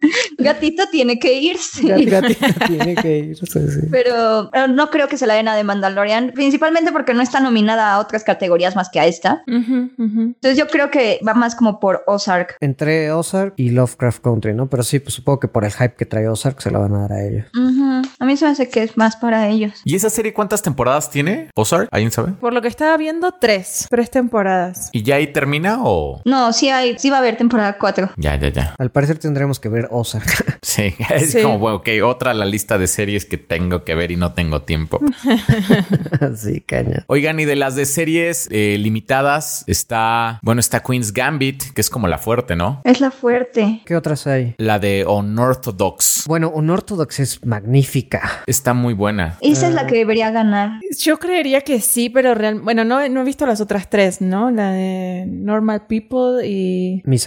Gatito tiene que irse. Gat- gatito tiene que irse, sí. Pero no creo que se la den a The Mandalorian, principalmente porque no está nominada a otras categorías más que a esta. Entonces yo creo que va más como por Ozark. Entre Ozark y Lovecraft Country, ¿no? Pero sí, pues supongo que por el hype que trae Ozark se la van a dar a ellos. Ujú. A mí se me hace que es más para ellos. ¿Y esa serie cuántas temporadas tiene? ¿Ozark? ¿Alguien sabe? Por lo que estaba viendo, tres, tres temporadas. ¿Y ya ahí termina o...? No, sí hay, sí va a haber temporada 4. Ya, ya, ya. Al parecer tendremos que ver Ozark. Sí, es Sí. como, bueno, ok, otra la lista de series que tengo que ver y no tengo tiempo. sí, caña. Oigan, y de las de series eh, limitadas está, bueno, está Queen's Gambit, que es como la fuerte, ¿no? Es la fuerte. ¿Qué otras hay? La de Unorthodox. Bueno, Unorthodox es magnífica. Está muy buena. Esa es la que debería ganar. Yo creería que sí, pero real, bueno, no, no he visto las otras tres, ¿no? La de Normal People y Miss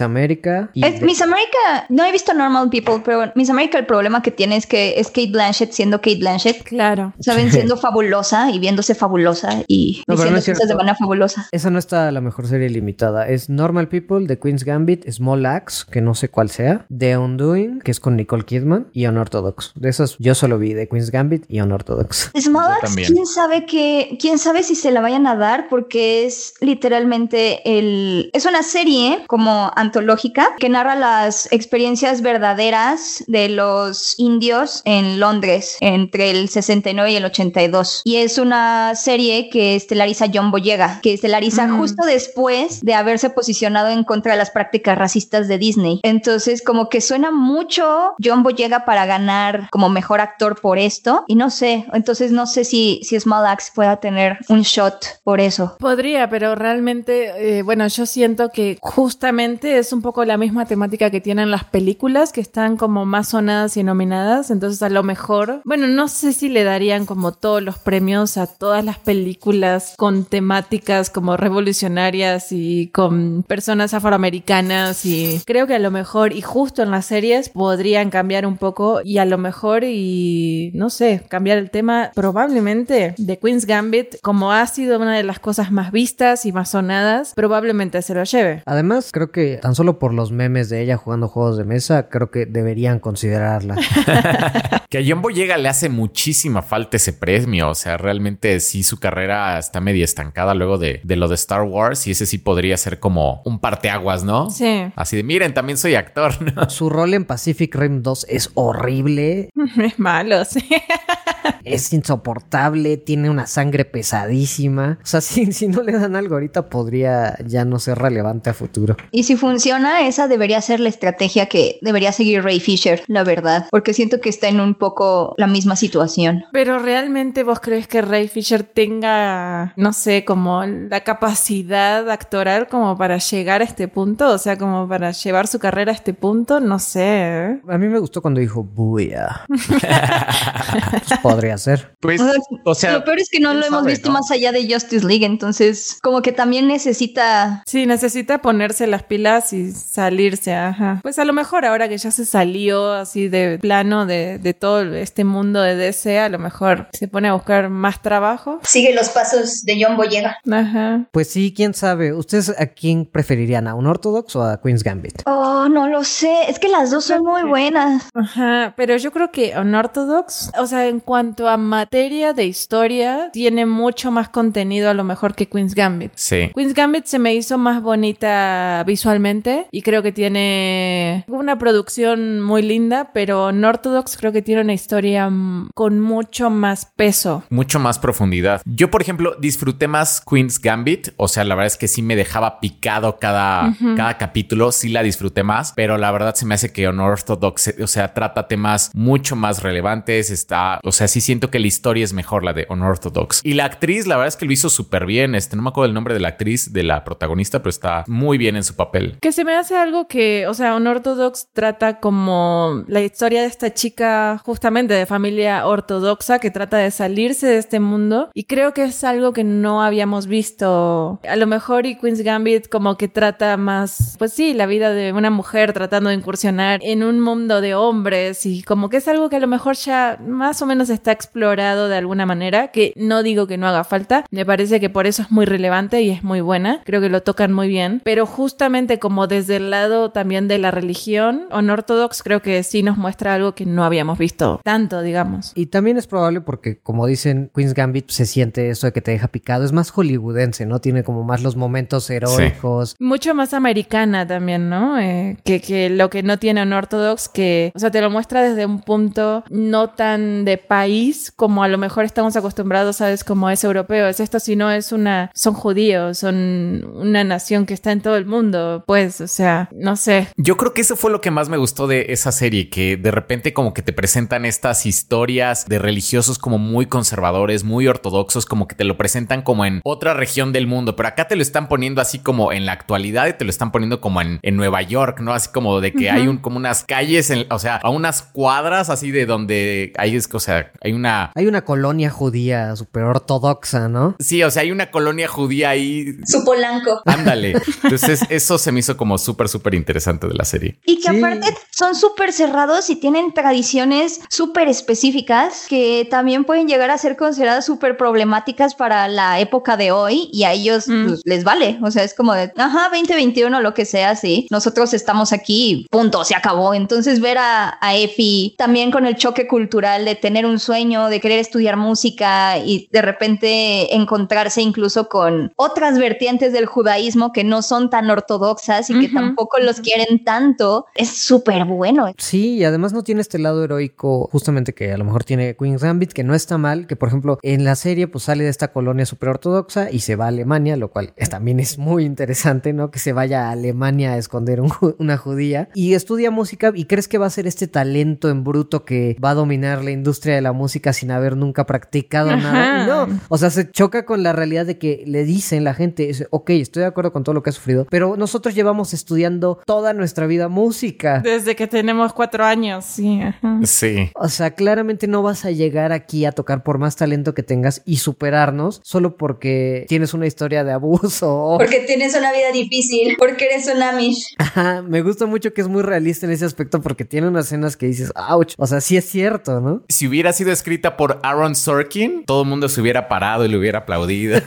y Es, Miss America, no he visto Normal People, pero Miss America el problema que tiene es que es Kate Blanchett siendo Kate Blanchett. claro. Saben, siendo fabulosa y viéndose fabulosa y No, diciendo no cosas de manera fabulosa. Esa no está la mejor serie limitada. Es Normal People, The Queen's Gambit, Small Axe, que no sé cuál sea, The Undoing, que es con Nicole Kidman, y Unorthodox. De esas yo solo vi The Queen's Gambit y Unorthodox. Small Axe, también. quién sabe que, quién sabe si se la vayan a dar porque es literalmente el, es una serie como antológica que narra las experiencias verdaderas de los indios en Londres entre el 69 y el 82 y es una serie que estelariza John Boyega, que estelariza Mm. justo después de haberse posicionado en contra de las prácticas racistas de Disney. Entonces como que suena mucho John Boyega para ganar como mejor actor por esto y no sé, entonces no sé si, si Small Axe pueda tener un shot por eso. Podría, pero realmente, eh, bueno, yo siento que justamente es un poco la misma temática que tienen las películas que están como más sonadas y nominadas, entonces a lo mejor, bueno, no sé si le darían como todos los premios a todas las películas con temáticas como revolucionarias y con personas afroamericanas y creo que a lo mejor y justo en las series podrían cambiar un poco y a lo mejor y no sé, cambiar el tema probablemente de Queen's Gambit como ha sido una de las cosas más vistas y más sonadas, probablemente se lo lleve. Además, creo que tan solo por los memes de ella jugando juegos de mesa, creo que deberían considerarla. Que a John Boyega le hace muchísima falta ese premio. O sea, realmente sí su carrera está media estancada luego de, de lo de Star Wars y ese sí podría ser como un parteaguas, ¿no? Sí. Así de, miren, también soy actor, ¿no? Su rol en Pacific Rim 2 es horrible. Es malo, sí. es insoportable, tiene una sangre pesadísima. O sea, si, si no le dan algo ahorita podría ya no ser relevante a futuro. Y si funciona, esa debería ser la estrategia que debería seguir Ray Fisher, la verdad, porque siento que está en un poco la misma situación. Pero realmente vos crees que Ray Fisher tenga, no sé, como la capacidad actoral como para llegar a este punto, o sea, como para llevar su carrera a este punto, no sé. ¿eh? A mí me gustó cuando dijo buya. Podría ser. Pues, O sea, o sea, lo peor es que no lo hemos sabe, visto ¿no? más allá de Justice League, entonces como que también necesita... Sí, necesita ponerse las pilas y salirse, ajá. Pues a lo mejor ahora que ya se salió así de plano de, de todo este mundo de DC, a lo mejor se pone a buscar más trabajo. Sigue los pasos de John Boyega. Ajá. Pues sí, quién sabe. ¿Ustedes a quién preferirían? ¿A un Ortodox o a Queen's Gambit? Oh, no lo sé, es que las dos son muy buenas. Ajá, pero yo creo que Unorthodox, o sea, en cuanto a materia de historia, tiene mucho más contenido a lo mejor que Queen's Gambit. Sí. Queen's Gambit se me hizo más bonita visualmente y creo que tiene una producción muy linda, pero Unorthodox creo que tiene una historia con mucho más peso. Mucho más profundidad. Yo, por ejemplo, disfruté más Queen's Gambit. O sea, la verdad es que sí me dejaba picado cada, cada capítulo. Sí la disfruté más, pero la verdad se me hace que Unorthodox, eh, o sea, trata temas mucho más relevantes. Está, o sea, sí siento que la historia es mejor la de Unorthodox. Y la actriz, la verdad es que lo hizo súper bien. Este, no me acuerdo el nombre de la actriz, de la protagonista, pero está muy bien en su papel. Que se me hace algo que, o sea, Unorthodox trata como la historia de esta chica justamente de familia ortodoxa que trata de salirse de este mundo y creo que es algo que no habíamos visto. A lo mejor y Queen's Gambit como que trata más, pues sí, la vida de una mujer tratando de incursionar en un mundo de hombres y como que es algo que a lo mejor ya más o menos está explorado de alguna manera, que no digo que no haga falta, me parece que por eso es muy relevante y es muy buena, creo que lo tocan muy bien, pero justamente como desde el lado también de la religión, Unorthodox creo que sí nos muestra algo que no habíamos visto tanto, digamos. Y también es probable porque, como dicen, Queen's Gambit se siente eso de que te deja picado. Es más hollywoodense, ¿no? Tiene como más los momentos heroicos. Mucho más americana también, ¿no? Eh, que, que lo que no tiene Unorthodox, que, o sea, te lo muestra desde un punto no tan de país como a lo mejor estamos acostumbrados, ¿sabes? Como es europeo, es esto, sino es una, son judíos, son una nación que está en todo el mundo, pues, o sea, no sé. Yo creo que eso fue lo que más me gustó de esa serie, que de repente como que te presentan estas historias de religiosos como muy conservadores, muy ortodoxos, como que te lo presentan como en otra región del mundo, pero acá te lo están poniendo así como en la actualidad y te lo están poniendo como en, en Nueva York, ¿no? Así como de que hay un, como unas calles, en- o sea, a unas cuadras así de donde hay, es- o sea, hay una... Hay una colonia judía súper ortodoxa, ¿no? Sí, o sea, hay una colonia judía ahí. Su Polanco. Ándale. Entonces, eso se me hizo como súper, súper interesante de la serie. Y que Sí. aparte son súper cerrados y tienen tradiciones súper específicas que también pueden llegar a ser consideradas súper problemáticas para la época de hoy y a ellos Mm. pues, les vale. O sea, es como de, ajá, 2021, lo que sea, sí. Nosotros estamos aquí, punto, se acabó. Entonces ver a, a Effie también con el choque cultural de tener un sueño, de querer estudiar música y de repente encontrarse incluso con otras vertientes del judaísmo que no son tan ortodoxas y que tampoco los quieren tanto, es súper bueno. Sí, y además no tiene este lado heroico, justamente que a lo mejor tiene Queen's Gambit, que no está mal, que por ejemplo en la serie pues sale de esta colonia súper ortodoxa y se va a Alemania, lo cual es- también es muy interesante, ¿no? Que se vaya a Alemania a esconder un una judía y estudia música y crees que va a ser este talento en bruto que va a dominar la industria de la música sin haber nunca practicado Ajá. nada. No, o sea, se choca con la realidad de que le dicen la gente, es, ok, estoy de acuerdo con todo lo que ha sufrido, pero nosotros llevamos estudiando toda nuestra vida música. Desde que tenemos cuatro años, sí. ajá. Sí. O sea, claramente no vas a llegar aquí a tocar por más talento que tengas y superarnos solo porque tienes una historia de abuso. Porque tienes una vida difícil. Porque eres un Amish. Ajá, me gusta mucho que es muy realista en ese aspecto porque tiene unas escenas que dices, ouch. O sea, sí es cierto, ¿no? Si hubiera sido escrita por Aaron Sorkin, todo el mundo se hubiera parado y le hubiera aplaudido.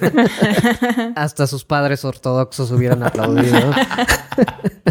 Hasta sus padres ortodoxos hubieran aplaudido.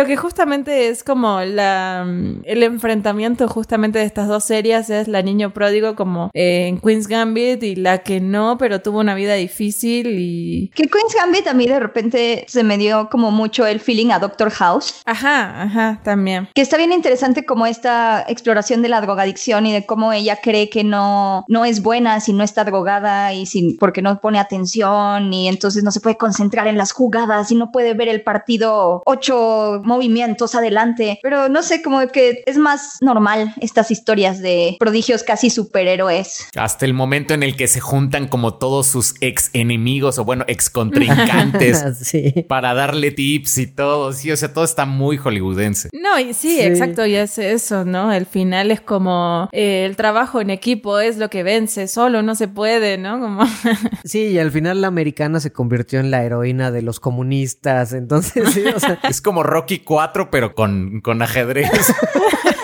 Pero que justamente es como la mm, el enfrentamiento justamente de estas dos series es la niño pródigo como eh, en Queen's Gambit y la que no, pero tuvo una vida difícil y... Que Queen's Gambit a mí de repente se me dio como mucho el feeling a Doctor House. Ajá, ajá, también. Que está bien interesante como esta exploración de la drogadicción y de cómo ella cree que no, no es buena si no está drogada y sin, porque no pone atención y entonces no se puede concentrar en las jugadas y no puede ver el partido ocho movimientos adelante. Pero no sé, como que es más normal estas historias de prodigios casi superhéroes. Hasta el momento en el que se juntan como todos sus ex enemigos o bueno, ex contrincantes sí. para darle tips y todo. Sí, o sea, todo está muy hollywoodense. No, y sí, Sí. exacto, y es eso, ¿no? El final es como eh, el trabajo en equipo es lo que vence, solo no se puede, ¿no? Como Sí, y al final la americana se convirtió en la heroína de los comunistas. Entonces, sí, o sea, Es como Rocky 4, pero con, con ajedrez.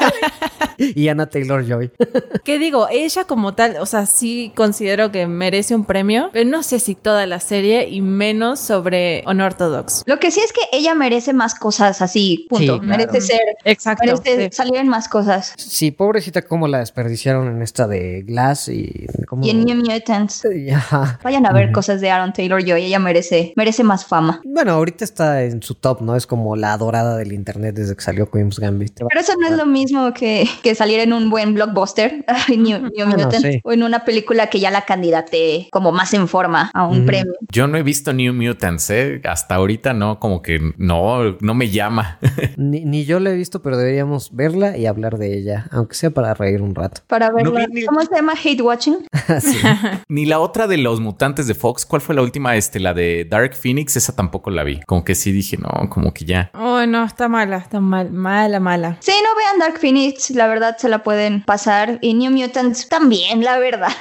y Anna Taylor Joy. ¿Qué digo? Ella como tal, o sea, sí considero que merece un premio, pero no sé si toda la serie y menos sobre Unorthodox. Lo que sí es que ella merece más cosas así, punto. Sí, claro. merece ser, Exacto. merece sí. salir en más cosas. Sí, pobrecita, cómo la desperdiciaron en esta de Glass y cómo... Y en New Mutants. Y, ajá. Vayan a ver cosas de Aaron Taylor Joy, ella merece, merece más fama. Bueno, ahorita está en su top, ¿no? Es como la adorada del internet desde que salió Queen's Gambit. Pero eso no es lo mismo que, que salir en un buen blockbuster, ay, New, New Bueno, Mutants, sí. o en una película que ya la candidate como más en forma a un Ujú. premio. Yo no he visto New Mutants, ¿eh? Hasta ahorita no, como que no, no me llama. Ni, ni yo la he visto, pero deberíamos verla y hablar de ella, aunque sea para reír un rato. Para verla. ni- ¿Cómo se llama? Hate Watching. Sí. Ni la otra de los mutantes de Fox, ¿cuál fue la última? Este, la de Dark Phoenix, esa tampoco la vi. Como que sí dije, no, como que ya. Oh, no, está mala, está mal, mala, mala. Sí, no vean Dark Phoenix, la verdad se la pueden pasar. Y New Mutants también, la verdad.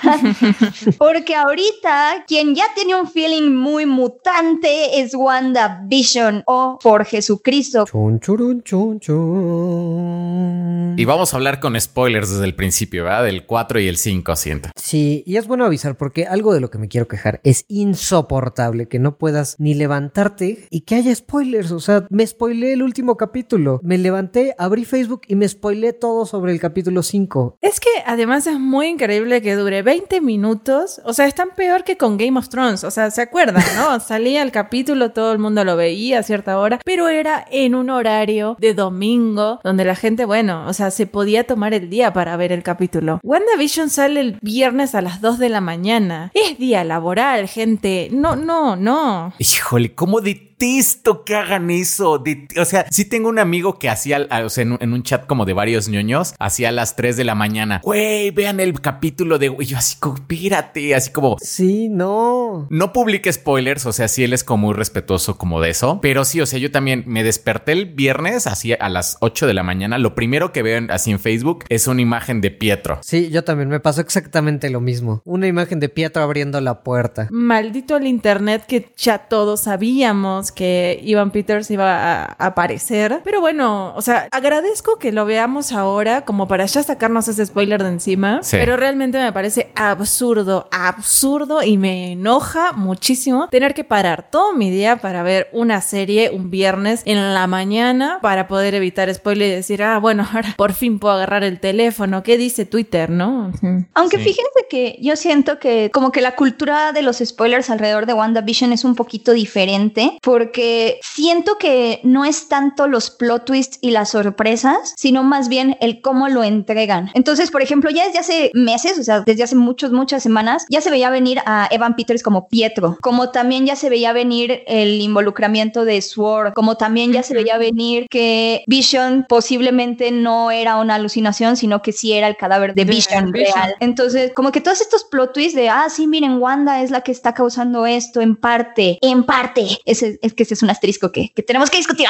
Porque ahorita quien ya tiene un feeling muy mutante es WandaVision o por Jesucristo. Chun, churun, chun, chun. Y vamos a hablar con spoilers desde el principio, ¿verdad? Del 4 y el 5, siento. Sí, y es bueno avisar porque algo de lo que me quiero quejar es insoportable que no puedas ni levantarte y que haya spoilers. O sea, me spoileé el último capítulo. Me levanté, abrí Facebook y me spoileé todo sobre el capítulo 5. Es que además es muy increíble que dure 20 minutos. O sea, es tan peor que con Game of Thrones. O sea, ¿se acuerdan, no? Salía el capítulo, todo el mundo lo veía a cierta hora, pero era en un horario de domingo donde la gente, bueno, o sea, se podía tomar el día para ver el capítulo. WandaVision sale el viernes a las 2 de la mañana. Es día laboral, gente. No, no, no. Híjole, ¿cómo detesto que hagan eso? O sea, sí tengo un amigo que hacía, o sea, en, un- en un chat como de varios ñoños, hacía a las 3 de la mañana. Güey, vean el capítulo de... Y yo así como, espérate, así como... Sí, no. No publique spoilers, o sea, sí él es como muy respetuoso como de eso, pero sí, o sea, yo también me desperté el viernes así a las 8 de la mañana, lo primero que veo así en Facebook es una imagen de Pietro. Sí, yo también me pasó exactamente lo mismo. Una imagen de Pietro abriendo la puerta. Maldito el internet que ya todos sabíamos que Ivan Peters iba a aparecer. Pero bueno, o sea, agradezco que lo veamos ahora como para ya sacarnos ese spoiler de encima. Sí. Pero realmente me parece absurdo, absurdo y me enoja muchísimo tener que parar todo mi día para ver una serie un viernes en la mañana para poder evitar spoiler y decir, ah, bueno, ahora por fin puedo agarrar el teléfono. ¿Qué dice Twitter, no? Aunque Sí. fíjense que yo siento que como que la cultura de los spoilers alrededor de WandaVision es un poquito diferente porque siento que no es tanto los plot twists y las sorpresas, sino más bien el cómo lo entregan. Entonces, por ejemplo, ya desde hace meses, o sea, desde hace muchos, muchas semanas, ya se veía venir a Evan Peters como Pietro, como también ya se veía venir el involucramiento de Sword, como también ya se veía venir que Vision posiblemente no era una alucinación, sino que sí era el cadáver de De Vision Vision. real. Entonces, como que todos estos plot twists de, ah, sí, miren, Wanda es la que está causando esto en parte, en parte. Ese, es que ese es un asterisco que, que tenemos que discutir.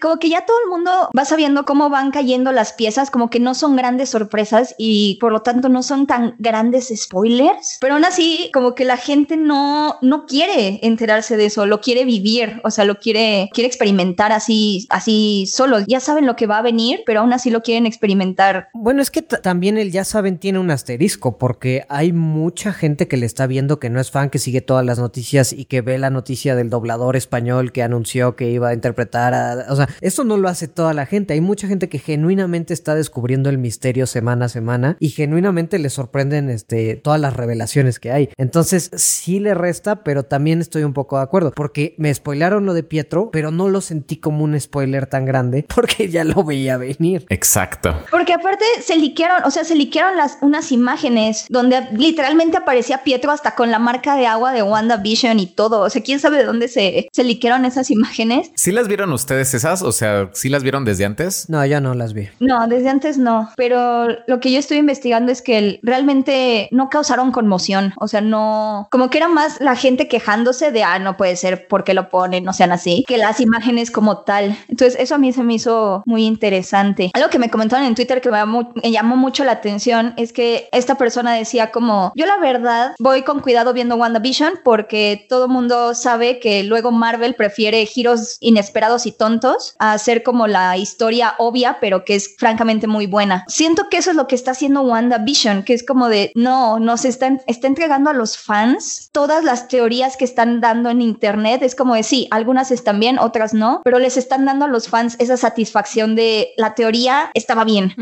Como que ya todo el mundo va sabiendo cómo van cayendo las piezas, como que no son grandes sorpresas y por lo tanto no son tan grandes spoilers, pero aún así como que la gente no, no quiere enterarse de eso, lo quiere vivir, o sea, lo quiere, quiere experimentar así, así solo. Ya saben lo que va a venir, pero aún así lo quieren experimentar. Bueno, es que también el ya saben tiene un asterisco, porque hay mucha gente que le está viendo que no es fan, que sigue todas las noticias y que ve la noticia del doblador español que anunció que iba a interpretar a... O sea, eso no lo hace toda la gente. Hay mucha gente que genuinamente está descubriendo el misterio semana a semana y genuinamente le sorprenden este, todas las revelaciones que hay. Entonces, sí le resta, pero también estoy un poco de acuerdo, porque me spoilaron lo de Pietro, pero no lo sentí como un spoiler tan grande porque ya lo veía venir. Exacto. Porque aparte se liquearon, o sea, se liquearon las, unas imágenes donde literalmente aparecía Pietro hasta con la marca de agua de WandaVision y todo. O sea, quién sabe de dónde se, se liquearon esas imágenes. ¿Sí las vieron ustedes esas? O sea, ¿sí las vieron desde antes? No, ya no las vi. No, desde antes no. Pero lo que yo estoy investigando es que el- realmente no causaron conmoción. O sea, no. Como que era más la gente quejándose de, ah, no puede ser porque lo ponen, no sean así, que las imágenes como tal. Entonces, eso a mí se me hizo muy interesante. Algo que me comentaron en Twitter que me llamó, me llamó mucho la atención es que esta persona decía como, yo la verdad voy con cuidado viendo WandaVision porque todo mundo sabe que luego Marvel prefiere giros inesperados y tontos a hacer como la historia obvia, pero que es francamente muy buena. Siento que eso es lo que está haciendo WandaVision, que es como de, no, nos están, está entregando a los fans todas las teorías que están dando en internet. Es como de, sí, algunas están bien, otras no, pero les están dando a los fans esa satisfacción de la teoría estaba bien.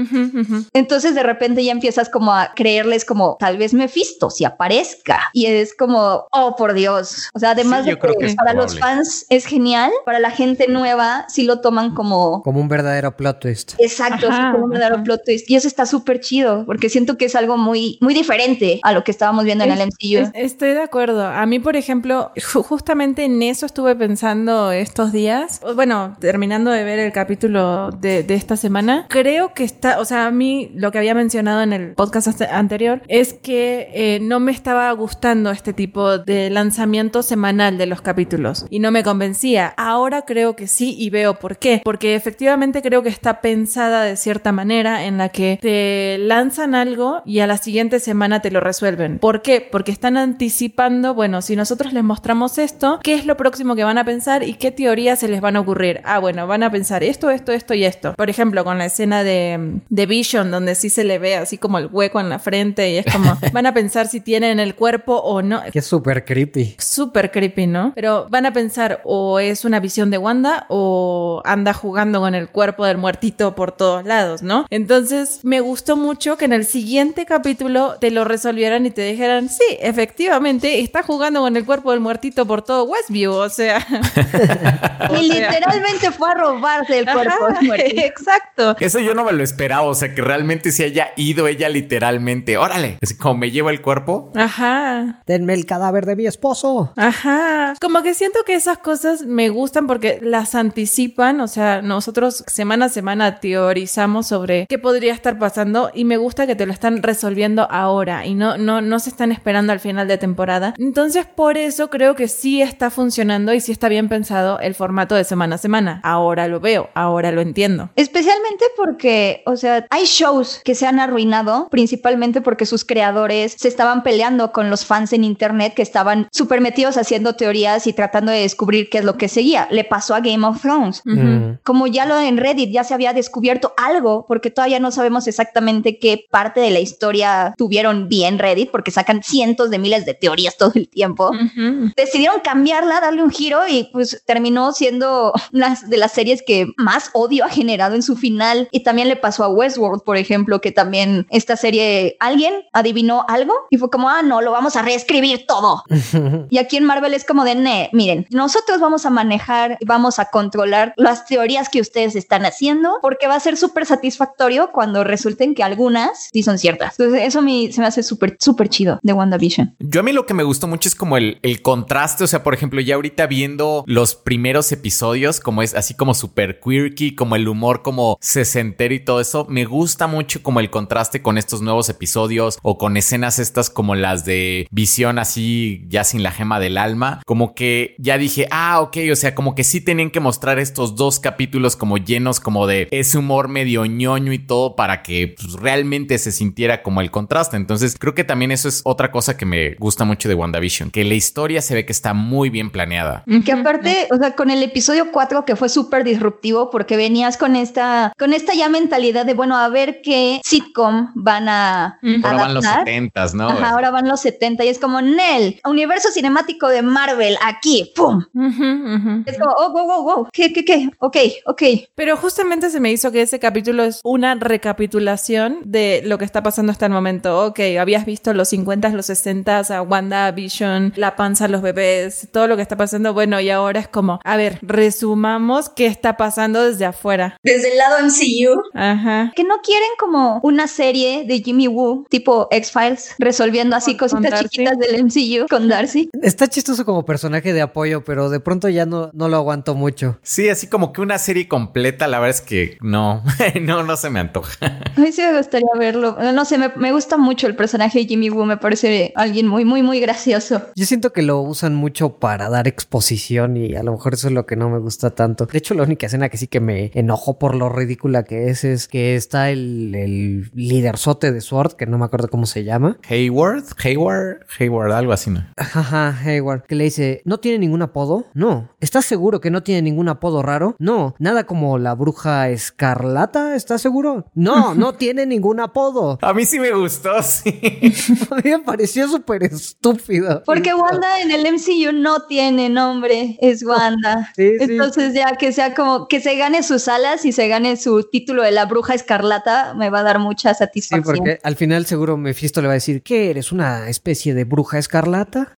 Entonces de repente ya empiezas como a creerles como tal vez Mephisto si aparezca y es como oh por Dios o sea además Sí, de yo creo que, que es para los fans es genial para la gente nueva sí lo toman como Como un verdadero plot twist. exacto Ajá, como un verdadero ajá. plot twist y eso está súper chido porque siento que es algo muy muy diferente a lo que estábamos viendo en el MCU Es- Estoy de acuerdo. A mí, por ejemplo, ju- justamente en eso estuve pensando estos días. Bueno, terminando de ver el capítulo de, de esta semana, creo que está, o sea, a mí lo que había mencionado en el podcast ante- anterior es que eh, no me estaba gustando este tipo de lanzamiento semanal de los capítulos y no me convencía. Ahora creo que sí y veo por qué. Porque efectivamente creo que está pensada de cierta manera en la que te lanzan algo y a la siguiente semana te lo resuelven. ¿Por qué? Porque están anticipando, bueno, si nosotros les mostramos esto, ¿qué es lo próximo que van a pensar y qué teorías se les van a ocurrir? Ah, bueno, van a pensar esto, esto, esto y esto. Por ejemplo, con la escena de, de Vision, donde sí se le ve así como el hueco en la frente y es como, van a pensar si tienen el cuerpo o no. Que es súper creepy. Súper creepy, ¿no? Pero van a pensar o es una visión de Wanda o anda jugando con el cuerpo del muertito por todos lados, ¿no? Entonces me gustó mucho que en el siguiente capítulo te lo resolvieran y te dijeran, sí, efectivamente, está jugando con el cuerpo del muertito por todo Westview, o sea... o y sea- literalmente fue a robarse el cuerpo Ajá, del muertito. Exacto. Eso yo no me lo esperaba, o sea, que realmente se haya ido ella literalmente. Órale, así como me lleva el cuerpo. Ajá. Denme el cadáver de mi esposo. Ajá. Como que siento que esas cosas me gustan porque las anticipan, o sea, nosotros semana a semana teorizamos sobre qué podría estar pasando y me gusta que te lo están resolviendo ahora y no, no, no se están esperando al final de temporada. Entonces, por eso creo que sí está funcionando y sí está bien pensado el formato de semana a semana. Ahora lo veo, ahora lo entiendo. Especialmente porque, o sea, hay shows que se han arruinado, principalmente porque sus creadores se estaban peleando con los fans en internet que estaban súper metidos haciendo teorías y tratando de descubrir qué es lo que seguía. Le pasó a Game of Thrones. Mm. Como ya lo en Reddit ya se había descubierto algo, porque todavía no sabemos exactamente qué parte de la historia tuvieron bien Reddit, porque sacan cientos de miles de teorías todo el tiempo decidieron cambiarla, darle un giro y pues terminó siendo una de las series que más odio ha generado en su final. Y también le pasó a Westworld, por ejemplo, que también esta serie, alguien adivinó algo y fue como, ah, no, lo vamos a reescribir todo. y aquí en Marvel es como de, ne, miren, nosotros vamos a manejar, vamos a controlar las teorías que ustedes están haciendo porque va a ser súper satisfactorio cuando resulten que algunas sí son ciertas. Entonces eso a se me hace súper, súper chido de WandaVision. Yo a mí lo que me gustó mucho es como el, el contraste, o sea, por ejemplo, ya ahorita viendo los primeros episodios, como es así como super quirky, como el humor como sesentero y todo eso, me gusta mucho como el contraste con estos nuevos episodios o con escenas estas como las de visión así ya sin la gema del alma, como que ya dije, ah, ok, o sea, como que sí tenían que mostrar estos dos capítulos como llenos como de ese humor medio ñoño y todo para que pues, realmente se sintiera como el contraste. Entonces creo que también eso es otra cosa que me gusta mucho de WandaVision, que la historia se ve que está muy bien planeada. Que aparte, o sea, con el episodio 4 que fue súper disruptivo porque venías con esta, con esta ya mentalidad de, bueno, a ver qué sitcom van a. Ahora van los adaptar. 70, ¿no? Ajá, ahora van los 70 y es como, Nel, universo cinemático de Marvel, aquí ¡pum! Ujú, ujú. Es como, oh, wow, wow, wow, ¿qué, qué, qué? Ok, ok. Pero justamente se me hizo que ese capítulo es una recapitulación de lo que está pasando hasta el momento. Ok, habías visto los 50, los 60, a Wanda, Vision, la panza, los bebés, todo lo que está pasando. Bueno, y ahora es como, a ver, resumamos qué está pasando desde afuera. Desde el lado MCU, Ajá. Que no quieren como una serie de Jimmy Woo, tipo X-Files, resolviendo así Con- cositas chiquitas del MCU con Darcy. Está chistoso como personaje de apoyo, pero de pronto ya no, no lo aguanto mucho. Sí, así como que una serie completa, la verdad es que no, no, no se me antoja. A mí sí me gustaría verlo. No sé, me, me gusta mucho el personaje de Jimmy Woo, me parece alguien muy, muy, muy gracioso. Yo siento que lo usan mucho para dar exposición y a lo mejor eso es lo que no me gusta tanto. De hecho, la única escena que sí que me enojó por lo ridícula que es es que está el, el liderzote de Sword, que no me acuerdo cómo se llama. Hayward, Hayward, Hayward, algo así, ¿no? Ajá, Hayward, que le dice, ¿no tiene ningún apodo? No. ¿Estás seguro que no tiene ningún apodo raro? No. Nada como la bruja escarlata, ¿estás seguro? No, no tiene ningún apodo. A mí sí me gustó, sí. A mí me pareció súper estúpido. Porque Wanda en el MCU no tiene nombre, es Wanda. Sí, sí. Entonces ya que sea como que se gane sus alas y se gane su título de la bruja escarlata, me va a dar mucha Sí, satisfacción. porque al final seguro Mephisto le va a decir, ¿qué eres? ¿Una especie de bruja escarlata?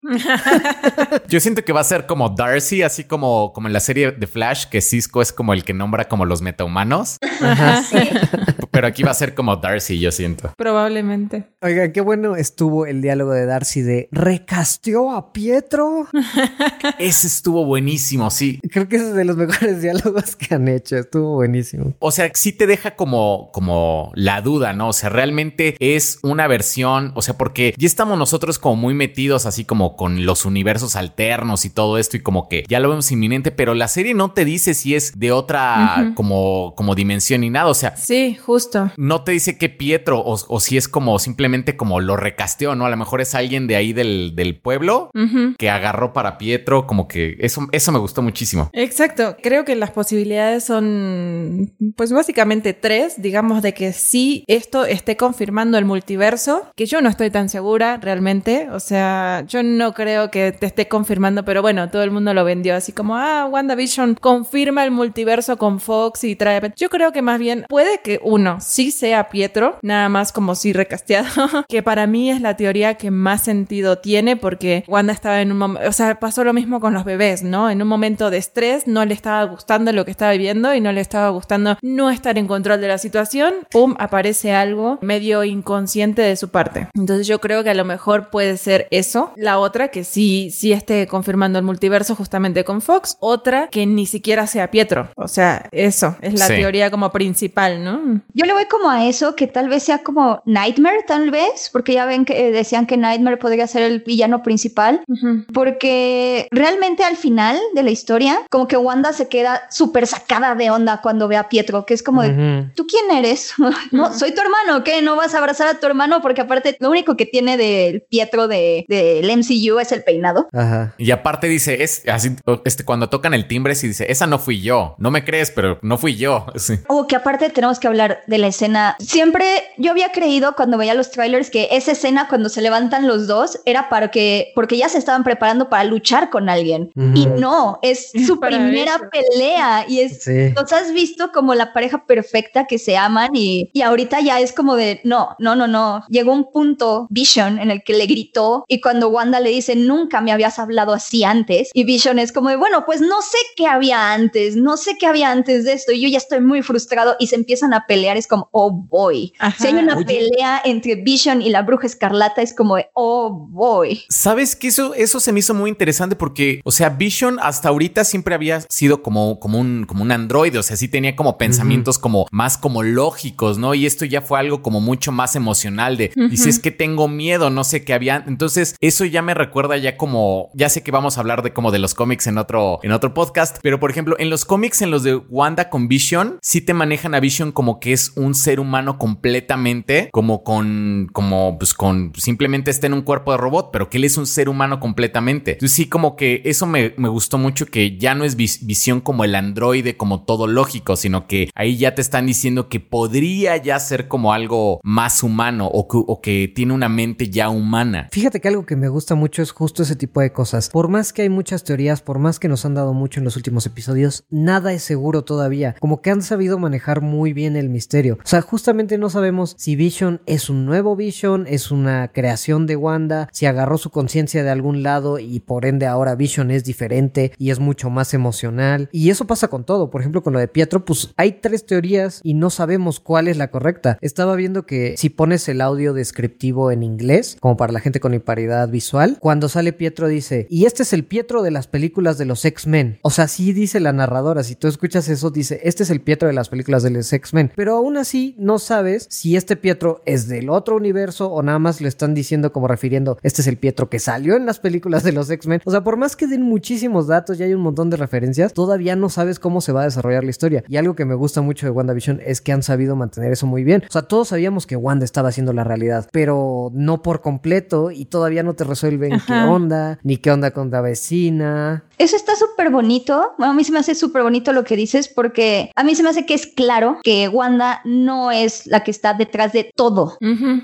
Yo siento que va a ser como Darcy, así como, como en la serie de Flash, que Cisco es como el que nombra como los metahumanos. Ajá. Pero aquí va a ser como Darcy, yo siento. Probablemente. Oigan, qué bueno estuvo el diálogo de Darcy de ¿recasteó a Pietro? Ese estuvo buenísimo, sí. Creo que ese es de los mejores diálogos que han hecho. Estuvo buenísimo. O sea, sí te deja como, como la duda, ¿no? O sea, realmente es una versión, o sea, porque ya estamos nosotros como muy metidos así como con los universos alternos y todo esto y como que ya lo vemos inminente, pero la serie no te dice si es de otra como, como dimensión ni nada, o sea... Sí, justo. No te dice que Pietro o, o si es como simplemente como lo recasteó, ¿no? A lo mejor es alguien de ahí del, del pueblo que agarró para Pietro, como que eso, eso me gustó muchísimo. Exacto, creo que las posibilidades son, pues básicamente tres, digamos, de que sí esto esté confirmando el multiverso, que yo no estoy tan segura realmente, o sea, yo no creo que te esté confirmando, pero bueno, todo el mundo lo vendió así como, ah, WandaVision confirma el multiverso con Fox y trae... Yo creo que más bien puede que uno sí sea Pietro, nada más como si recasteado, que para mí es la teoría que más sentido tiene porque Wanda estaba en un momento, o sea, pasó lo mismo con los bebés, ¿no? En un momento de estrés no le estaba gustando lo que estaba viviendo y no le estaba gustando no estar en control de la situación, pum, aparece algo medio inconsciente de su parte. Entonces yo creo que a lo mejor puede ser eso. La otra que sí, sí esté confirmando el multiverso justamente con Fox. Otra que ni siquiera sea Pietro. O sea, eso es la Sí. teoría como principal, ¿no? Yo le voy como a eso, que tal vez sea como Nightmare, tal vez, porque ya ven que eh, decían que Nightmare podría ser el villano principal. Ujú. Porque realmente al final de la historia, como que Wanda se queda súper sacada de onda cuando ve a Pietro, que es como de, Ujú. ¿tú quién eres? no, soy tu hermano, ¿qué? ¿No vas a abrazar a tu hermano? Porque aparte, lo único que tiene del Pietro de, del MCU es el peinado. Ajá. Y aparte dice, es así, este, cuando tocan el timbre, sí dice, esa no fui yo. No me crees, pero no fui yo. Sí. O que aparte tenemos que hablar de la escena. Siempre yo había creído cuando veía los trailers que esa escena cuando se levantan los dos era para que, porque ya se estaban preparando para luchar con alguien. Y no, es su Para primera eso. pelea y es... Sí. Los has visto como la pareja perfecta que se aman y, y ahorita ya es como de no, no, no, no. Llegó un punto Vision en el que le gritó y cuando Wanda le dice nunca me habías hablado así antes y Vision es como de bueno, pues no sé qué había antes, no sé qué había antes de esto y yo ya estoy muy frustrado y se empiezan a pelear. Es como oh boy. Ajá. Si hay una Oye. pelea entre Vision y la bruja escarlata, es como de oh boy. ¿Sabes que eso, eso se me hizo muy interesante? Porque, o sea, Vision hasta ahorita siempre había sido como, como, un, como un androide, o sea, sí tenía como pensamientos como más como lógicos, ¿no? Y esto ya fue algo como mucho más emocional de, Ujú. dices que tengo miedo, no sé qué había. Entonces, eso ya me recuerda ya como, ya sé que hablar de como de los cómics en otro, en otro podcast, pero por ejemplo, en los cómics, en los de Wanda con Vision, sí te manejan a Vision como que es un ser humano completamente, como con, como pues con, simplemente está en un cuerpo de robot, pero que él es un ser humano completamente. Entonces sí, como que eso me, me gustó mucho, que ya no es vis- visión como el androide, como todo lógico, sino que ahí ya te están diciendo que podría ya ser como algo más humano o que tiene una mente ya humana. Fíjate que algo que me gusta mucho es justo ese tipo de cosas. Por más más que hay muchas teorías, por más que nos han dado mucho en los últimos episodios, nada es seguro todavía. Como que han sabido manejar muy bien el misterio. O sea, justamente no sabemos si Vision es un nuevo Vision, es una creación de Wanda, si agarró su conciencia de algún lado y por ende ahora Vision es diferente y es mucho más emocional. Y eso pasa con todo. Por ejemplo, con lo de Pietro, pues hay tres teorías y no sabemos cuál es la correcta. Estaba viendo que si pones el audio descriptivo en inglés, como para la gente con imparidad visual, cuando sale Pietro dice, y este es el Pietro de las películas de los X-Men. O sea, sí dice la narradora, si tú escuchas eso, dice, este es el Pietro de las películas de los X-Men. Pero aún así no sabes si este Pietro es del otro universo o nada más lo están diciendo como refiriendo, este es el Pietro que salió en las películas de los X-Men. O sea, por más que den muchísimos datos y hay un montón de referencias, todavía no sabes cómo se va a desarrollar la historia. Y algo que me gusta mucho de WandaVision es que han sabido mantener eso muy bien. O sea, todos sabíamos que Wanda estaba haciendo la realidad, pero no por completo y todavía no te resuelven qué onda, ni qué onda con la vecina. Eso está súper bonito. Bueno, a mí se me hace súper bonito lo que dices porque a mí se me hace que es claro que Wanda no es la que está detrás de todo.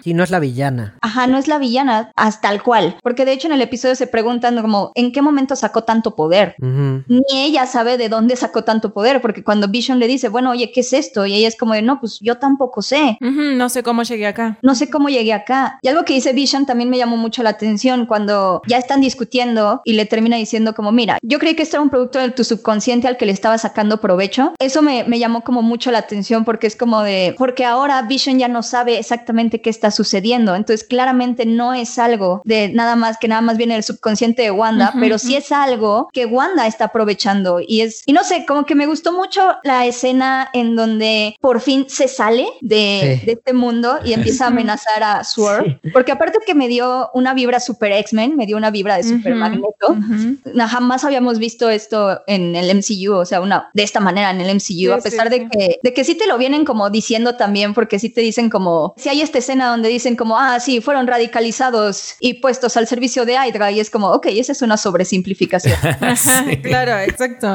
Y no es la villana. Ajá, no es la villana, hasta tal cual. Porque de hecho en el episodio se preguntan como, ¿en qué momento sacó tanto poder? Ni ella sabe de dónde sacó tanto poder, porque cuando Vision le dice, bueno, oye, ¿qué es esto? Y ella es como de, no, pues yo tampoco sé. No sé cómo llegué acá. No sé cómo llegué acá. Y algo que dice Vision también me llamó mucho la atención cuando ya están discutiendo y le termina diciendo como, mira, yo creí que esto era un producto de tu subconsciente al que le estaba sacando provecho. Eso me, me llamó como mucho la atención porque es como de, porque ahora Vision ya no sabe exactamente qué está sucediendo. Entonces claramente no es algo de nada más que nada más viene del subconsciente de Wanda, pero sí es algo que Wanda está aprovechando. Y es, y no sé, como que me gustó mucho la escena en donde por fin se sale de, de este mundo y empieza a amenazar a Swerve, porque aparte que me dio una vibra super X-Men, me dio una vibra de super Magneto, jamás habíamos visto esto en el MCU, o sea, una de esta manera en el MCU, a pesar de que de que sí te lo vienen como diciendo también, porque sí te dicen como, si hay esta escena donde dicen como, ah, sí, fueron radicalizados y puestos al servicio de Hydra y es como, ok, esa es una sobresimplificación. Claro, exacto.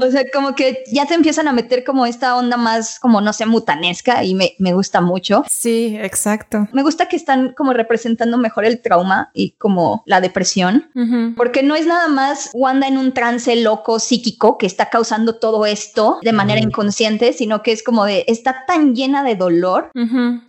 O sea, como que ya te empiezan a meter como esta onda más como, no sé, mutanesca y me, me gusta mucho. Sí, exacto. Me gusta que están como representando mejor el trauma y como la depresión, porque no es nada más Wanda en un trance loco psíquico que está causando todo esto de manera inconsciente, sino que es como de, está tan llena de dolor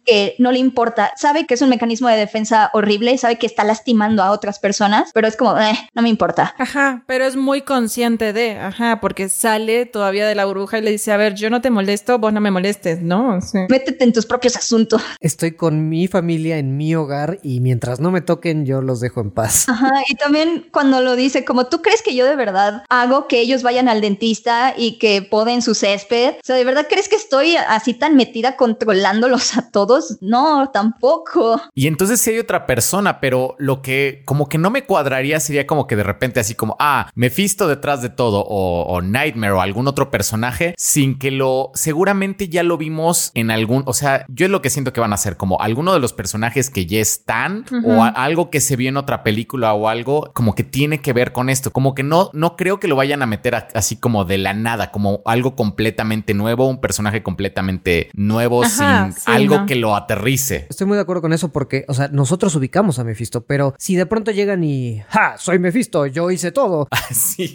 que no le importa, sabe que es un mecanismo de defensa horrible, sabe que está lastimando a otras personas, pero es como, eh, no me importa. Ajá, pero es muy consciente de, ajá, porque sale todavía de la burbuja y le dice, a ver, yo no te molesto, vos no me molestes, ¿no? Métete en tus propios asuntos. Estoy con mi familia en mi hogar y mientras no me toquen, yo los dejo en paz. Ajá, y también cuando lo dice, como tú crees que yo de verdad hago que ellos vayan al dentista y que poden su césped, o sea, ¿de verdad crees que estoy así tan metida controlándolos a todos? No, tampoco. Y entonces si hay otra persona, pero lo que como que no me cuadraría sería como que de repente así como, ah, Mephisto detrás de todo o, o Nightmare o algún otro personaje sin que lo, seguramente ya lo vimos en algún, o sea, yo es lo que siento que van a ser como alguno de los personajes que ya están o a- algo que se vio en otra película o algo como que tiene que ver con esto, como que no, no creo que lo vayan a meter a- así como de la nada, como algo completamente nuevo, un personaje completamente nuevo Ajá, sin sí, algo no. que lo aterrice. Estoy muy de acuerdo con eso porque, o sea, nosotros ubicamos a Mephisto, pero si de pronto llegan y, ¡ja! Soy Mephisto, yo hice todo. Sí.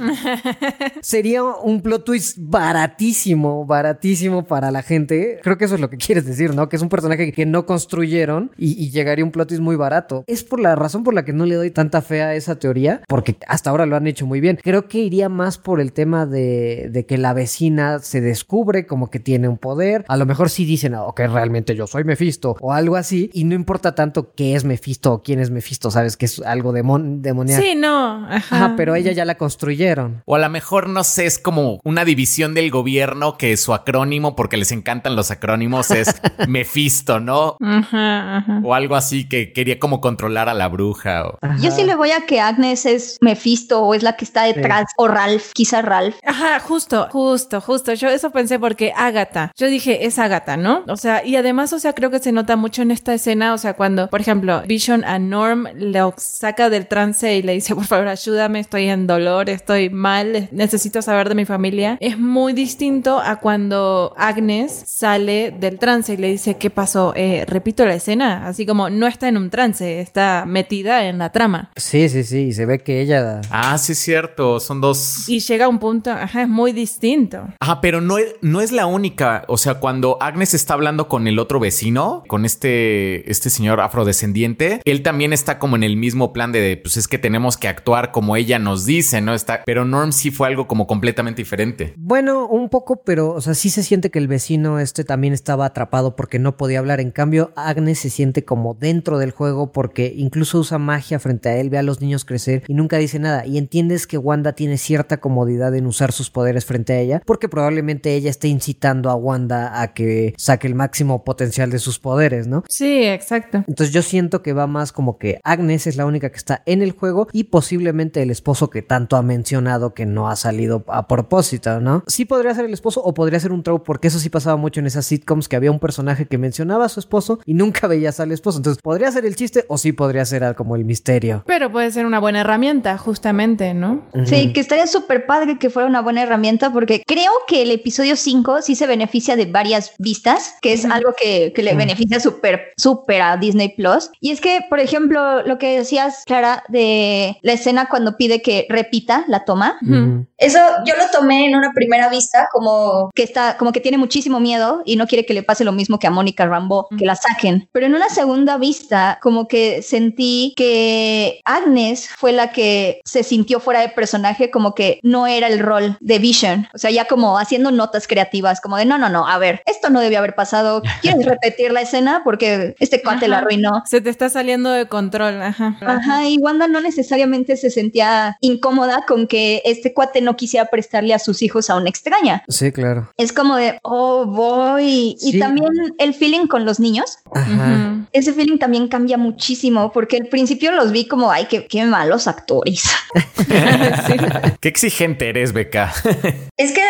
Sería un plot twist baratísimo, baratísimo para la gente. Creo que eso es lo que quieres decir, ¿no? Que es un personaje que no construyeron y, y llegaría un plot twist muy barato. Es por la razón por la que no le doy tanta fe a esa teoría, porque hasta ahora lo han hecho muy bien. Creo que iría más por el tema de, de que la vecina se descubre como que tiene un poder. A lo mejor sí dicen, que realmente yo soy Mephisto o algo así, y no importa tanto qué es Mephisto o quién es Mephisto, sabes que es algo demon demoníaco. Sí, no, ajá. Ajá, pero ella ya la construyeron. O a lo mejor, no sé, es como una división del gobierno que su acrónimo, porque les encantan los acrónimos, es Mephisto, ¿no? Ajá, ajá. O algo así que quería como controlar a la bruja. o- Yo sí le voy a que Agnes es Mephisto o es la que está detrás, o Ralph, quizá Ralph. Ajá, justo, justo, justo. Yo eso pensé porque Agatha. Yo dije, es Agatha, ¿no? O sea, y además, o sea, creo que se nota mucho en esta escena, o sea, cuando, por ejemplo, Vision a Norm lo saca del trance y le dice, por favor, ayúdame, estoy en dolor, estoy mal, necesito saber de mi familia. Es muy distinto a cuando Agnes sale del trance y le dice, ¿qué pasó? Eh, repito la escena, así como no está en un trance, está metida en la trama. Sí, sí, sí, y se ve que ella... Ah, sí, es cierto, son dos... Y llega a un punto, ajá, es muy distinto. Ajá, pero no es, no es la única, o sea, cuando Agnes está hablando con el otro vecino, con este, este señor afrodescendiente, él también está como en el mismo plan de, pues es que tenemos que actuar como ella nos dice, ¿no? Está, pero Norm sí fue algo como completamente diferente. Bueno, un poco, pero, o sea, sí se siente que el vecino este también estaba atrapado porque no podía hablar. En cambio, Agnes se siente como dentro del juego porque incluso usa magia frente a él, ve a los niños crecer y nunca dice nada. Y entiendes que Wanda tiene cierta comodidad en usar sus poderes frente a ella porque probablemente ella esté incitando a Wanda a que saque el máximo potencial de sus poderes, ¿no? Sí, exacto. Entonces yo siento que va más como que Agnes es la única que está en el juego y posiblemente el esposo que tanto ha mencionado que no ha salido a propósito, ¿no? Sí podría ser el esposo o podría ser un trope porque eso sí pasaba mucho en esas sitcoms que había un personaje que mencionaba a su esposo y nunca veías al esposo. Entonces podría ser el chiste o sí podría ser como el misterio. Pero puede ser una buena herramienta, justamente, ¿no? Sí, que estaría súper padre que fuera una buena herramienta porque creo que el episodio 5 sí se beneficia de varias vistas, que es algo que, que le beneficia súper, súper a Disney Plus. Y es que, por ejemplo, lo que decías, Clara, de la escena cuando pide que repita la toma, Ujú. Eso yo lo tomé en una primera vista como que está como que tiene muchísimo miedo y no quiere que le pase lo mismo que a Mónica Rambo, que la saquen. Pero en una segunda vista, como que sentí que Agnes fue la que se sintió fuera de personaje, como que no era el rol de Vision. O sea, ya como haciendo notas creativas, como de no, no, no, a ver, esto no debió haber pasado. ¿Quieres repetir la escena? Porque este cuate la arruinó. Se te está saliendo de control, ajá. Ajá, y Wanda no necesariamente se sentía incómoda con que este cuate no quisiera prestarle a sus hijos a una extraña. Sí, claro. Es como de, oh, voy. Y también el feeling con los niños. Ajá. Ese feeling también cambia muchísimo porque al principio los vi como, ay, qué, qué malos actores. Qué exigente eres, Beca. es que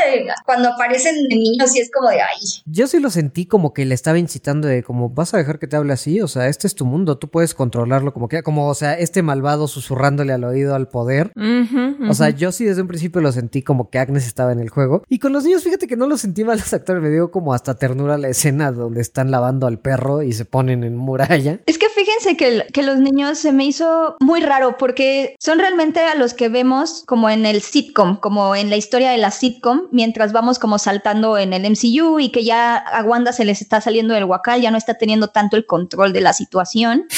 cuando aparecen niños sí es como de ay. Yo sí lo sentí como que le estaba incitando de como vas a dejar que te hable así, o sea, este es tu mundo, tú puedes controlarlo como que como o sea, este malvado susurrándole al oído al poder. O sea, yo sí desde un principio lo sentí como que Agnes estaba en el juego. Y con los niños, fíjate que no lo sentí mal los actores. Me dio como hasta ternura la escena donde están lavando al perro y se ponen en muralla. Es que fíjense que, el- que los niños se me hizo muy raro porque son realmente a los que vemos como en el sitcom, como en la historia de la sitcom, mientras vamos como saltando en el MCU y que ya a Wanda se les está saliendo del guacal, ya no está teniendo tanto el control de la situación.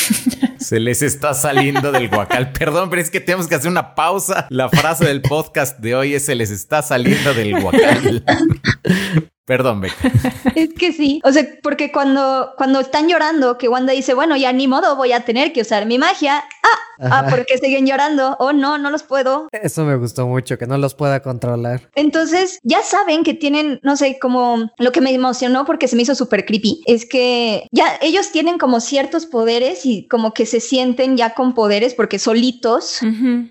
Se les está saliendo del guacal. Perdón, pero es que tenemos que hacer una pausa. La frase del podcast de hoy es se les está saliendo del guacal. Perdón, Beca. Es que sí, o sea, porque cuando, cuando están llorando, que Wanda dice, bueno, ya ni modo, voy a tener que usar mi magia. Ah, ah, Ajá. ¿por qué siguen llorando? Oh, no, no los puedo. Eso me gustó mucho, que no los pueda controlar. Entonces, ya saben que tienen, no sé, como lo que me emocionó porque se me hizo súper creepy, es que ya ellos tienen como ciertos poderes y como que se sienten ya con poderes porque solitos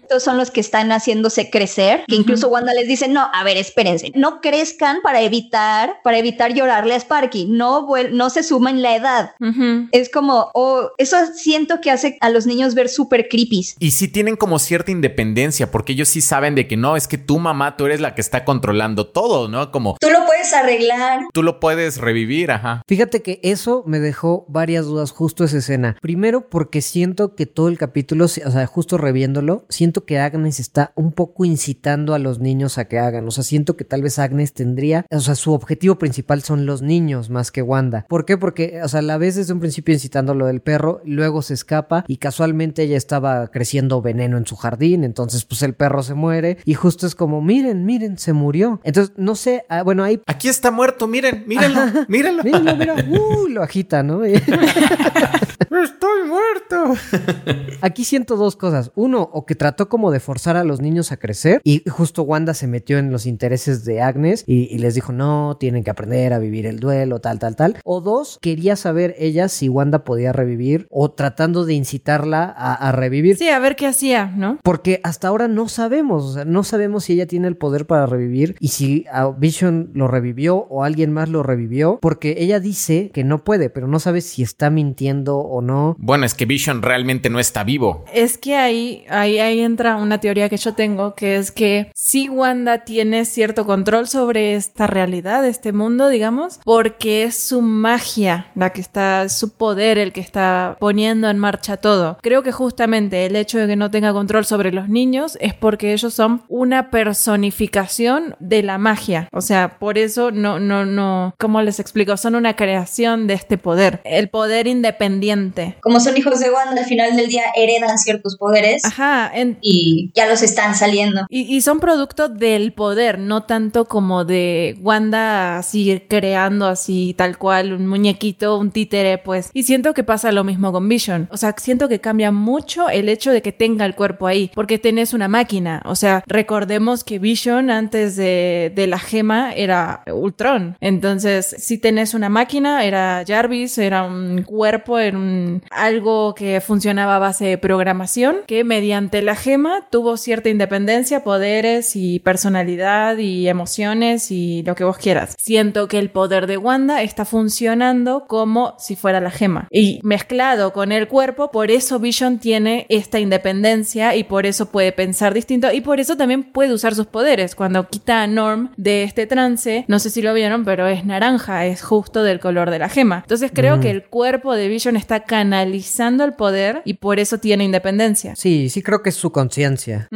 estos son los que están haciéndose crecer, que incluso Wanda les dice, no, a ver, espérense, no crezcan para evitar, para evitar llorarle a Sparky, no, no se suman la edad. Ujú. Es como, oh, eso siento que hace a los niños ver súper creepies. Y sí tienen como cierta independencia, porque ellos sí saben de que no, es que tu mamá, tú eres la que está controlando todo, ¿no? Como Tú lo puedes arreglar. tú lo puedes revivir, ajá. Fíjate que eso me dejó varias dudas justo esa escena. Primero porque siento que todo el capítulo, o sea, justo reviéndolo, siento que Agnes está un poco incitando a los niños a que hagan. O sea, siento que tal vez Agnes tendría, o sea, su objetivo principal son los niños más que Wanda. ¿Por qué? Porque, o sea, la ves desde un principio incitando lo del perro, luego se escapa y casualmente ella estaba creciendo veneno en su jardín, entonces pues el perro se muere y justo es como, miren, miren, se murió. Entonces, no sé, ah, bueno, ahí Aquí está muerto, miren, mírenlo, mírenlo. Míralo, mira, uh, lo agita, ¿no? Estoy muerto. Aquí siento dos cosas. Uno, o que trató como de forzar a los niños a crecer y justo Wanda se metió en los intereses de Agnes y, y les dijo, no, tienen que aprender a vivir el duelo, tal, tal, tal. O dos, quería saber ella si Wanda podía revivir o tratando de incitarla a, a revivir. Sí, a ver qué hacía, ¿no? Porque hasta ahora no sabemos, o sea, no sabemos si ella tiene el poder para revivir y si a Vision lo revivió o alguien más lo revivió, porque ella dice que no puede, pero no sabe si está mintiendo o no. Bueno, es que Vision realmente no está vivo. Es que ahí, ahí, ahí entra una teoría que yo tengo, que es que si Wanda tiene cierto control sobre esta realidad, este mundo, digamos, porque es su magia la que está, su poder el que está poniendo en marcha todo. Creo que justamente el hecho de que no tenga control sobre los niños es porque ellos son una personificación de la magia. O sea, por eso no, no, no, ¿cómo les explico? Son una creación de este poder, el poder independiente. Como son hijos de Wanda, al final del día heredan ciertos poderes Ajá, en- y ya los están saliendo. Y, y son producto del poder, no tanto como de Wanda así creando así tal cual un muñequito, un títere, pues. Y siento que pasa lo mismo con Vision. O sea, siento que cambia mucho el hecho de que tenga el cuerpo ahí, porque tenés una máquina. O sea, recordemos que Vision antes de, de la gema era Ultron. Entonces, si tenés una máquina, era Jarvis, era un cuerpo, era un, algo que funcionaba a base de programación, que mediante la gema tuvo cierta independencia, poderes y personalidad y emociones y lo que vos quieras. Siento que el poder de Wanda está funcionando como si fuera la gema. Y mezclado con el cuerpo, por eso Vision tiene esta independencia y por eso puede pensar distinto y por eso también puede usar sus poderes. Cuando quita a Norm de este trance, no sé si lo vieron, pero es naranja, es justo del color de la gema. Entonces creo que el cuerpo de Vision está canalizando el poder y por eso tiene independencia. Sí, sí creo que es su conciencia.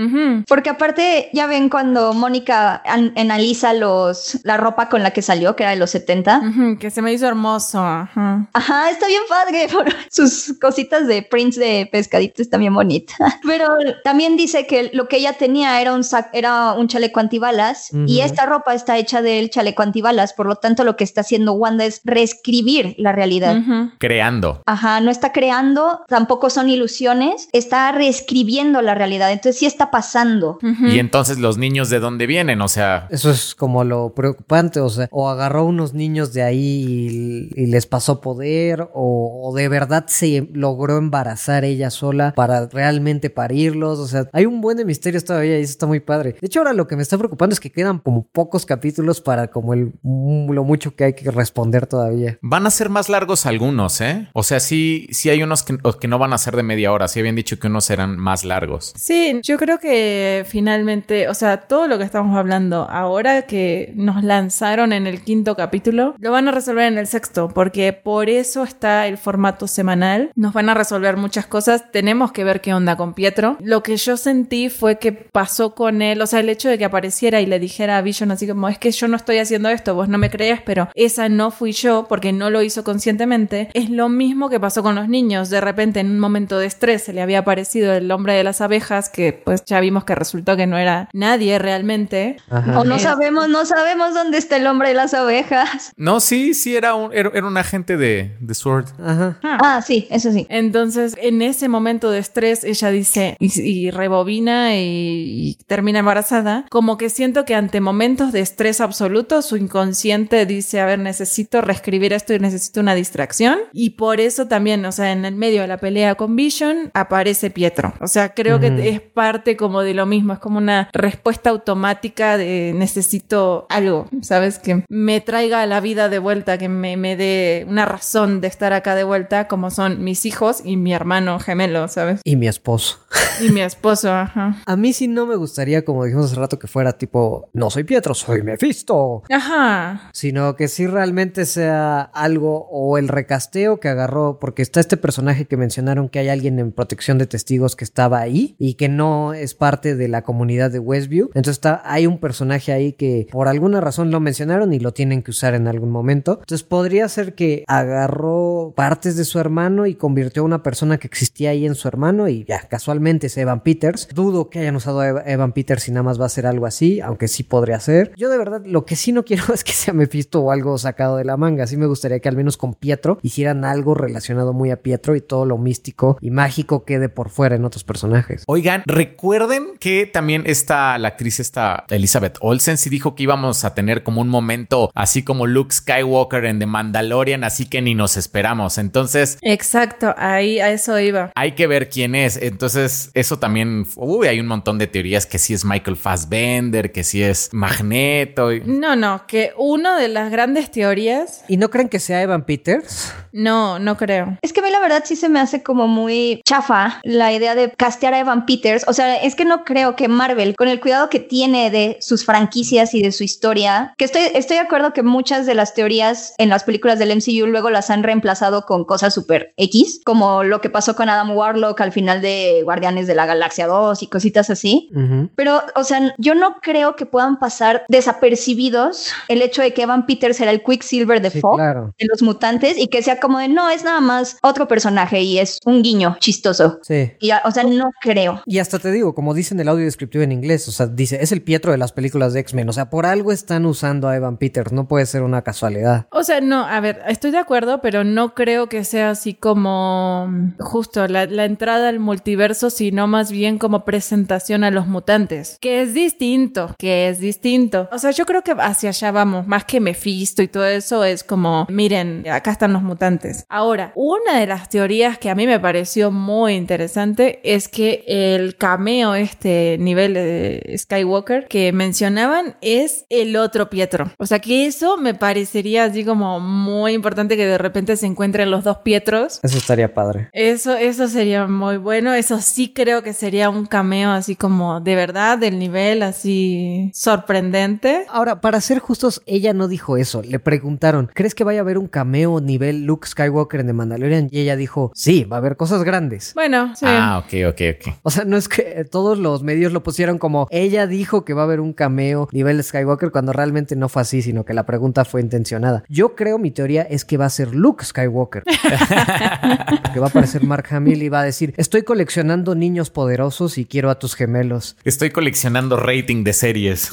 Porque aparte, ya ven cuando Mónica an- analiza los, la ropa con la que salió, que era de los 70. Ujú, que se me hizo hermoso. ajá. Ajá, está bien padre. Sus cositas de prints de pescadito están bien bonitas. Pero también dice que lo que ella tenía era un, sac- era un chaleco antibalas y esta ropa está hecha del chaleco antibalas. Por lo tanto, lo que está haciendo Wanda es reescribir la realidad. Creando. Ajá, no está creando, tampoco son ilusiones, está reescribiendo la realidad. Entonces sí está pasando. Y entonces los niños de dónde vienen, o sea, Eso es como lo preocupante, o sea, o agarró unos niños de ahí y, y les pasó poder, o, o de verdad se logró embarazar ella sola para realmente parirlos, o sea, hay un buen de misterios todavía y eso está muy padre. De hecho, ahora lo que me está preocupando es que quedan como pocos capítulos para como el lo mucho que hay que responder todavía. van a ser más largos algunos, ¿eh? O sea, sí, sí hay unos que, no van a ser de media hora. Sí habían dicho que unos serán más largos. Sí, yo creo que finalmente, o sea, todo lo que estamos hablando ahora que nos lanzaron en el quinto capítulo, lo van a resolver en el sexto, porque por eso está el formato semanal. Nos van a resolver muchas cosas. Tenemos que ver qué onda con Pietro. Lo que yo sentí fue que pasó con él, o sea, el hecho de que apareciera y le dijera a Vision así como, es que yo no estoy haciendo esto, vos no me crees, pero esa no fui yo porque no lo hizo conscientemente. Es lo mismo que pasó con los niños. De repente, en un momento de estrés, se le había aparecido el hombre de las abejas, que pues ya vimos que resultó que no era nadie realmente. Ajá. O no Eh, sabemos, no sabemos dónde está el hombre de las abejas. No, sí, sí, era un, era, era un agente de, de Sword. Ajá. Ah, sí, eso sí. Entonces, en ese momento de estrés, ella dice y, y rebobina y, y termina embarazada. Como que siento que ante momentos de estrés absoluto, su inconsciente dice, a ver, necesito reescribir esto y necesito una distracción. Y por eso también, o sea, en el medio de la pelea con Vision, aparece Pietro. O sea, creo que es parte como de lo mismo, es como una respuesta automática de necesito algo, ¿sabes? Que me traiga a la vida de vuelta, que me, me dé una razón de estar acá de vuelta, como son mis hijos y mi hermano gemelo, ¿sabes? Y mi esposo. Y mi esposo, ajá. A mí sí no me gustaría, como dijimos hace rato, que fuera tipo, no soy Pietro, soy Mephisto. Ajá. sino que sí realmente sea algo o el recasteo que agarró, porque está este personaje que mencionaron que hay alguien en protección de testigos que estaba ahí y que no es parte de la comunidad de Westview. Entonces está, hay un personaje ahí que por alguna razón lo mencionaron y lo tienen que usar en algún momento. Entonces podría ser que agarró partes de su hermano y convirtió a una persona que existía ahí en su hermano y ya casualmente es Evan Peters. Dudo que hayan usado Evan Peters y nada más va a ser algo así, aunque sí podría ser. Yo de verdad lo que sí no quiero es que sea Mephisto o algo sacado de la manga. Sí me gustaría que al menos con Pietro hicieran algo relacionado muy a Pietro y todo lo místico y mágico quede por fuera en otros personajes. Oigan, recuerden que también esta, la actriz esta, Elizabeth Olsen, sí dijo que íbamos a tener como un momento así como Luke Skywalker en The Mandalorian, así que ni nos esperamos. Entonces, Exacto, ahí a eso iba. hay que ver quién es. Entonces, eso también, uy, hay un montón de teorías que sí es Michael Fassbender, que sí es Magneto. y- No, no, que una de las grandes teorías, ¿Y no creen que sea Evan Peters? no, no creo. Es que a mí la verdad sí se me hace como muy chafa la idea de castear a Evan Peters. O sea, es que no creo que Marvel, con el cuidado que tiene de sus franquicias y de su historia, que estoy, estoy de acuerdo que muchas de las teorías en las películas del MCU luego las han reemplazado con cosas super X, como lo que pasó con Adam Warlock al final de Guardianes de la Galaxia 2 y cositas así. Pero, o sea, yo no creo que puedan pasar desapercibidos el hecho de que Evan Peters era el Quicksilver de Sí, Fox claro. de los mutantes y que sea como de no, es nada más otro personaje y es un guiño chistoso. Sí. Y, o sea, no creo. Y hasta te digo, como dicen el audio descriptivo en inglés, o sea, dice, es el Pietro de las películas de X-Men, o sea, por algo están usando a Evan Peters, no puede ser una casualidad. O sea, no, a ver, estoy de acuerdo, pero no creo que sea así como mm, justo la, la entrada al multiverso, sino más bien como presentación a los mutantes, que es distinto, que es distinto. O sea, yo creo que hacia allá vamos, más que Mephisto y todo eso, es como, miren, acá están los mutantes. Ahora, una de las teorías que a mí me pareció muy interesante es que el cameo, este nivel de Skywalker que mencionaban, es el otro Pietro. O sea, que eso me parecería así como muy importante que de repente se encuentren los dos Pietros. Eso estaría padre. Eso, eso sería muy bueno. Eso sí creo que sería un cameo así como de verdad, del nivel así sorprendente. Ahora, para ser justos, ella no dijo eso. Le preguntaron, ¿crees que vaya a haber un cameo nivel Luke Skywalker en The Mandalorian? Y ella dijo, sí, va a haber cosas grandes. Bueno, sí. Ah, ok, ok, ok. O sea, no es que todos los medios lo pusieron como ella dijo que va a haber un cameo nivel Skywalker cuando realmente no fue así, sino que la pregunta fue intencionada. Yo creo, mi teoría es que va a ser Luke Skywalker. que va a aparecer Mark Hamill y va a decir, estoy coleccionando niños poderosos y quiero a tus gemelos. Estoy coleccionando rating de series.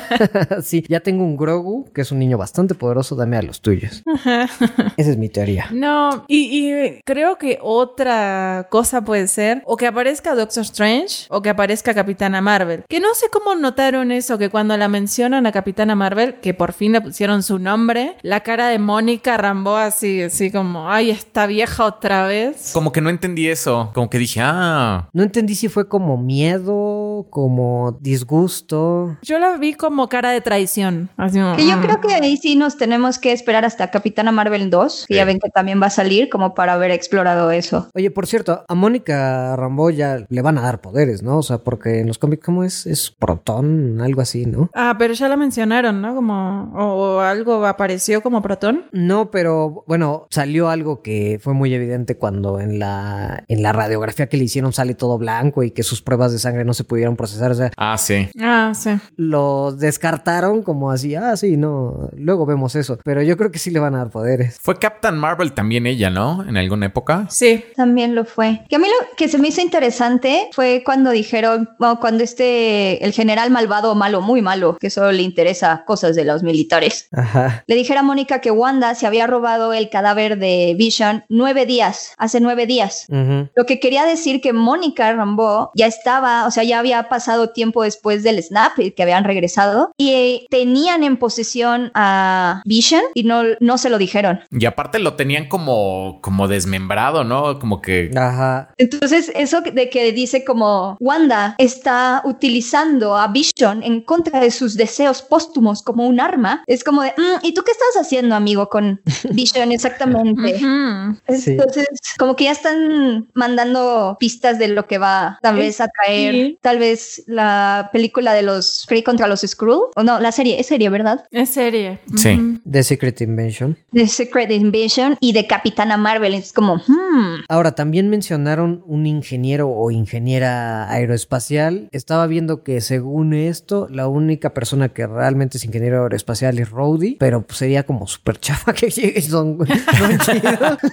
sí, ya tengo un Grogu, que es un niño bastante poderoso, dame a los tuyos. Esa es mi teoría. No, y, y creo que otra cosa puede ser o que aparezca Doctor Strange o que aparezca Capitana Marvel. Que no sé cómo notaron eso, que cuando la mencionan a Capitana Marvel, que por fin le pusieron su nombre, la cara de Mónica Rambo así, así como, ay, esta vieja otra vez. Como que no entendí eso. Como que dije, ah, No entendí si fue como miedo, como disgusto. Yo la vi como cara de traición. Así como, Que yo mm. creo que ahí sí nos tenemos que esperar hasta Capitana Marvel 2, que Sí. ya ven que también va a salir, como para haber explorado eso. Oye, por cierto, a Mónica Rambo ya le van a dar poderes, ¿no? O sea, porque en los cómics, ¿cómo es? Es protón, algo así, ¿no? Ah, pero ya la mencionaron, ¿no? Como, o, o algo apareció como protón. No, pero bueno, salió algo que fue muy evidente cuando en la, en la radiografía que le hicieron sale todo blanco y que sus pruebas de sangre no se pudieron procesar. O sea, ah, sí. Ah, sí. lo descartaron como así, ah, sí, no, luego vemos eso. Pero yo creo que sí le van a dar poderes. Fue Captain Marvel también ella, ¿no? En alguna época. Sí. También lo fue. Que a mí lo que se me hizo interesante fue cuando dijeron, bueno, cuando este, el general malvado, malo, muy malo, que solo le interesa cosas de los militares, Ajá. le dijera a Mónica que Wanda se había robado el cadáver de Vision nueve días, hace nueve días. Lo que quería decir que Mónica Rambeau ya estaba, o sea, ya había pasado tiempo después del snap, que habían regresado, y eh, tenían en posesión a Vision y no, no se lo dijeron. Y aparte lo tenían como, como desmembrado, ¿no? Como que Ajá. Entonces, eso de que dice como Wanda está utilizando a Vision en contra de sus deseos póstumos como un arma, es como de, "Mm, ¿y tú qué estás haciendo, amigo, con Vision exactamente? Entonces, como que ya están mandando pistas de lo que va tal vez a traer, sí. tal vez la película de los Free contra los Skrull. O no, la serie, es serie, ¿verdad? Es serie. Sí. The Secret Invention. De Secret Invasion y de Capitana Marvel. Es como, hmm. Ahora, también mencionaron un ingeniero o ingeniera aeroespacial. Estaba viendo que según esto, la única persona que realmente es ingeniero aeroespacial es Rhodey, pero pues, sería como súper chafa que llegue y son, son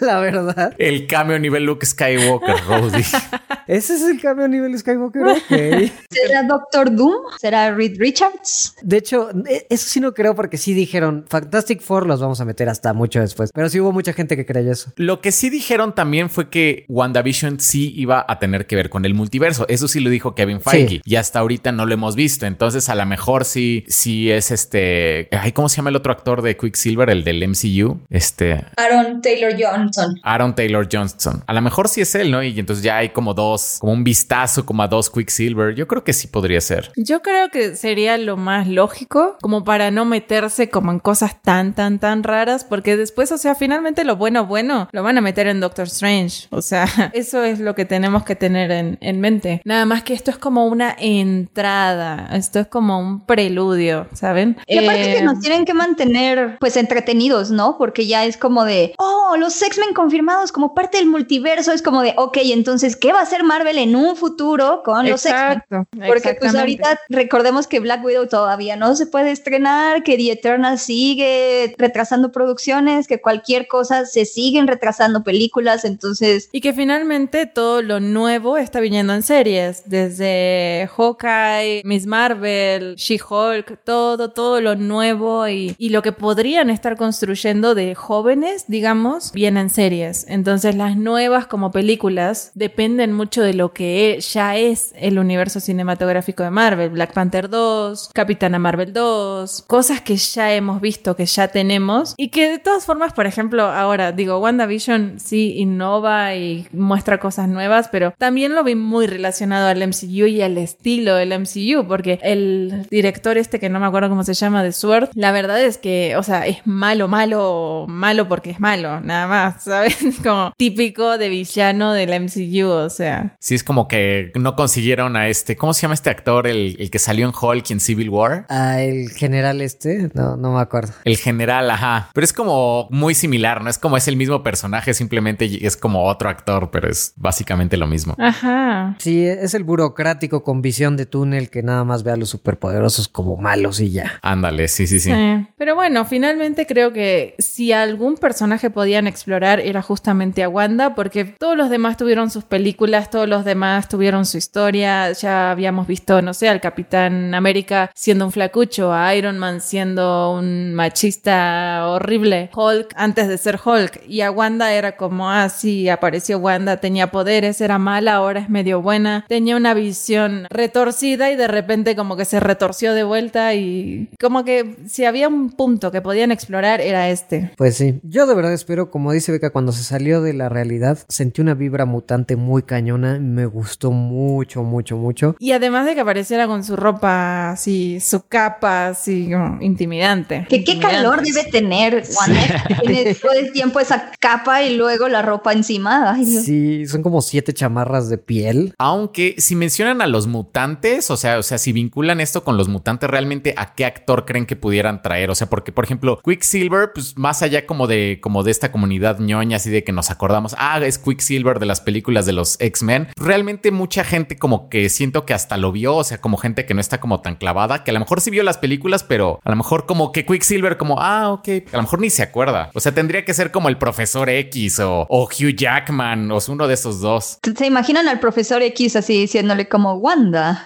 la verdad. El cameo nivel Luke Skywalker, Rhodey. Ese es el cambio a nivel Skywalker, ok. ¿Será Doctor Doom? ¿Será Reed Richards? De hecho, e- eso sí no creo porque sí dijeron Fantastic Four los vamos a meter hasta mucho después. Pero sí hubo mucha gente que creyó eso. Lo que sí dijeron también fue que WandaVision sí iba a tener que ver con el multiverso. Eso sí lo dijo Kevin Feige. Sí. Y hasta ahorita no lo hemos visto. Entonces, a lo mejor sí, sí es este. Ay, ¿cómo se llama el otro actor de Quicksilver? El del MCU. Este. Aaron Taylor Johnson. Aaron Taylor Johnson. A lo mejor sí es él, ¿no? Y entonces ya hay como dos, como un vistazo, como a dos Quicksilver. Yo creo que sí podría ser. Yo creo que sería lo más lógico, como para no meterse como en cosas tan, tan, tan raras, porque después, o sea, finalmente lo bueno, bueno, lo van a meter en Doctor Strange. O sea, eso es lo que tenemos que tener en, en mente. Nada más que esto es como una entrada, esto es como un preludio, ¿saben? Y aparte Eh, que nos tienen que mantener pues entretenidos, ¿no? Porque ya es como de, oh, los X-Men confirmados como parte del multiverso. Es como de, ok, entonces, ¿qué va a hacer Marvel en un futuro con los X-Men? Exacto. Porque pues ahorita recordemos que Black Widow todavía no se puede estrenar, que The Eternal sigue retrasando producciones, que cualquier cosa se siguen retrasando películas, entonces Y que finalmente todo lo nuevo está viniendo en series, desde Hawkeye, Miss Marvel, She-Hulk, todo, todo lo nuevo y, y lo que podrían estar construyendo de jóvenes, digamos, viene en series. Entonces las nuevas como películas dependen mucho de lo que ya es el universo cinematográfico de Marvel, Black Panther 2, Capitana Marvel 2, cosas que ya hemos visto, que ya tenemos y que de todas formas, por ejemplo, ahora digo, WandaVision sí innova y muestra cosas nuevas, pero también lo vi muy relacionado al MCU y al estilo del MCU, porque el director este que no me acuerdo cómo se llama de Sword, la verdad es que, o sea, es malo, malo, malo porque es malo, nada más, ¿sabes? Como típico de villano del MCU, o sea. Sí, es como que no consiguieron a este. ¿Cómo se llama este actor? El, el que salió en Hulk y en Civil War. Ah, el general este, no, no me acuerdo. El general, ajá. Pero es como muy similar, ¿no? Es como es el mismo personaje, simplemente es como otro actor, pero es básicamente lo mismo. Ajá. Sí, es el burocrático con visión de túnel que nada más ve a los superpoderosos como malos y ya. Ándale, sí, sí, sí. Pero bueno, finalmente creo que si algún personaje podían explorar era justamente a Wanda, porque todos los demás tuvieron sus películas, todos los demás tuvieron su historia. Ya habíamos visto, no sé, al Capitán América siendo un flacucho, a Iron Man siendo un machista horrible, Hulk antes de ser Hulk, y a Wanda era como, ah, sí, apareció Wanda, tenía poderes, era mala, ahora es medio buena, tenía una visión retorcida y de repente como que se retorció de vuelta y como que si había un punto que podían explorar era este. Pues sí, yo de verdad espero, como dice Beca, cuando se salió de la realidad, sentí una vibra mutante muy cañona, me gustó mucho, mucho, mucho. Y además de que apareciera con su ropa así, su capa así como intimidante. que qué Intimidante. calor debe tener Wanda. Tiene todo el tiempo esa capa y luego la ropa encima. Ay. Sí, son como siete chamarras de piel. Aunque si mencionan a los mutantes, o sea, o sea, si vinculan esto con los mutantes, realmente a qué actor creen que pudieran traer. O sea, porque, por ejemplo, Quicksilver, pues más allá como de, como de esta comunidad ñoña, así de que nos acordamos, ah, es Quicksilver de las películas de los X-Men. Realmente mucha gente como que siento que hasta lo vio, o sea, como gente que no está como tan clavada, que a lo mejor sí vio las películas, pero a lo mejor como que Quicksilver, como, ah, ok, a lo mejor ni se acuerda. O sea, tendría que ser como el profesor X o, o Hugh Jackman, o uno de esos dos. ¿Se imaginan al profesor X así diciéndole como Wanda?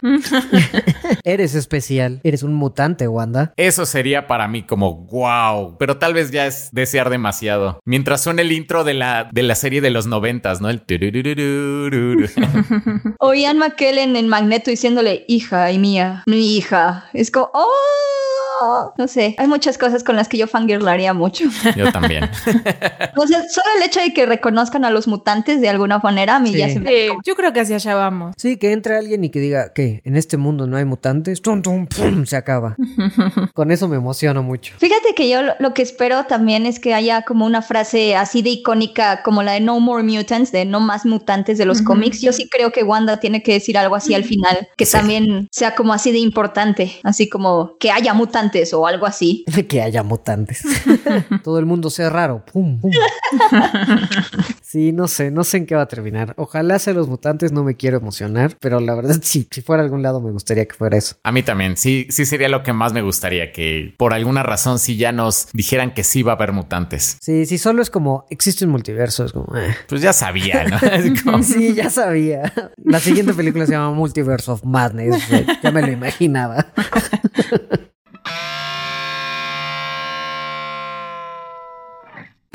Eres especial, eres un mutante, Wanda. Eso sería para mí como wow, pero tal vez ya es desear demasiado. Mientras suena el intro de la, de la serie de los noventas, ¿no? El. O Ian McKellen en Magneto diciéndole hija y mía, mi hija. Es como, ¡oh! No. No sé, hay muchas cosas con las que yo fangirlaría mucho. Yo también. O sea, solo el hecho de que reconozcan a los mutantes de alguna manera a mí ya se me... Sí, yo creo que hacia allá vamos. Sí, que entre alguien y que diga que en este mundo no hay mutantes, tum, tum, pum, se acaba. Con eso me emociono mucho. Fíjate que yo lo, que espero también es que haya como una frase así de icónica como la de No More Mutants, de no más mutantes de los cómics. Yo sí creo que Wanda tiene que decir algo así al final, que también sea como así de importante, así como que haya mutantes o algo así. que haya mutantes. Todo el mundo sea raro. Pum, pum. Sí, no sé, no sé en qué va a terminar. Ojalá sea los mutantes, no me quiero emocionar, pero la verdad, sí, si fuera a algún lado me gustaría que fuera eso. A mí también, sí, sí sería lo que más me gustaría, que por alguna razón sí ya nos dijeran que sí va a haber mutantes. Sí, sí, solo es como existe un multiverso, es como. eh. Pues ya sabía, ¿no? Es como- Sí, ya sabía. La siguiente película se llama Multiverse of Madness. Ya me lo imaginaba.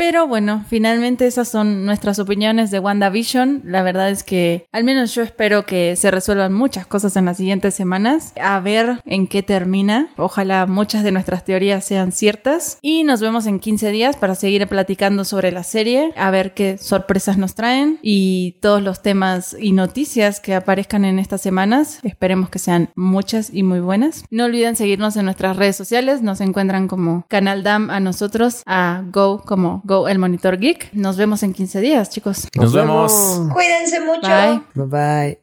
Pero bueno, finalmente esas son nuestras opiniones de WandaVision. La verdad es que al menos yo espero que se resuelvan muchas cosas en las siguientes semanas. A ver en qué termina. Ojalá muchas de nuestras teorías sean ciertas. Y nos vemos en 15 días para seguir platicando sobre la serie. A ver qué sorpresas nos traen. Y todos los temas y noticias que aparezcan en estas semanas. Esperemos que sean muchas y muy buenas. No olviden seguirnos en nuestras redes sociales. Nos encuentran como Canal DAM a nosotros. A Go como Go el Monitor Geek. Nos vemos en 15 días, chicos. Nos vemos. Cuídense mucho. Bye. Bye bye.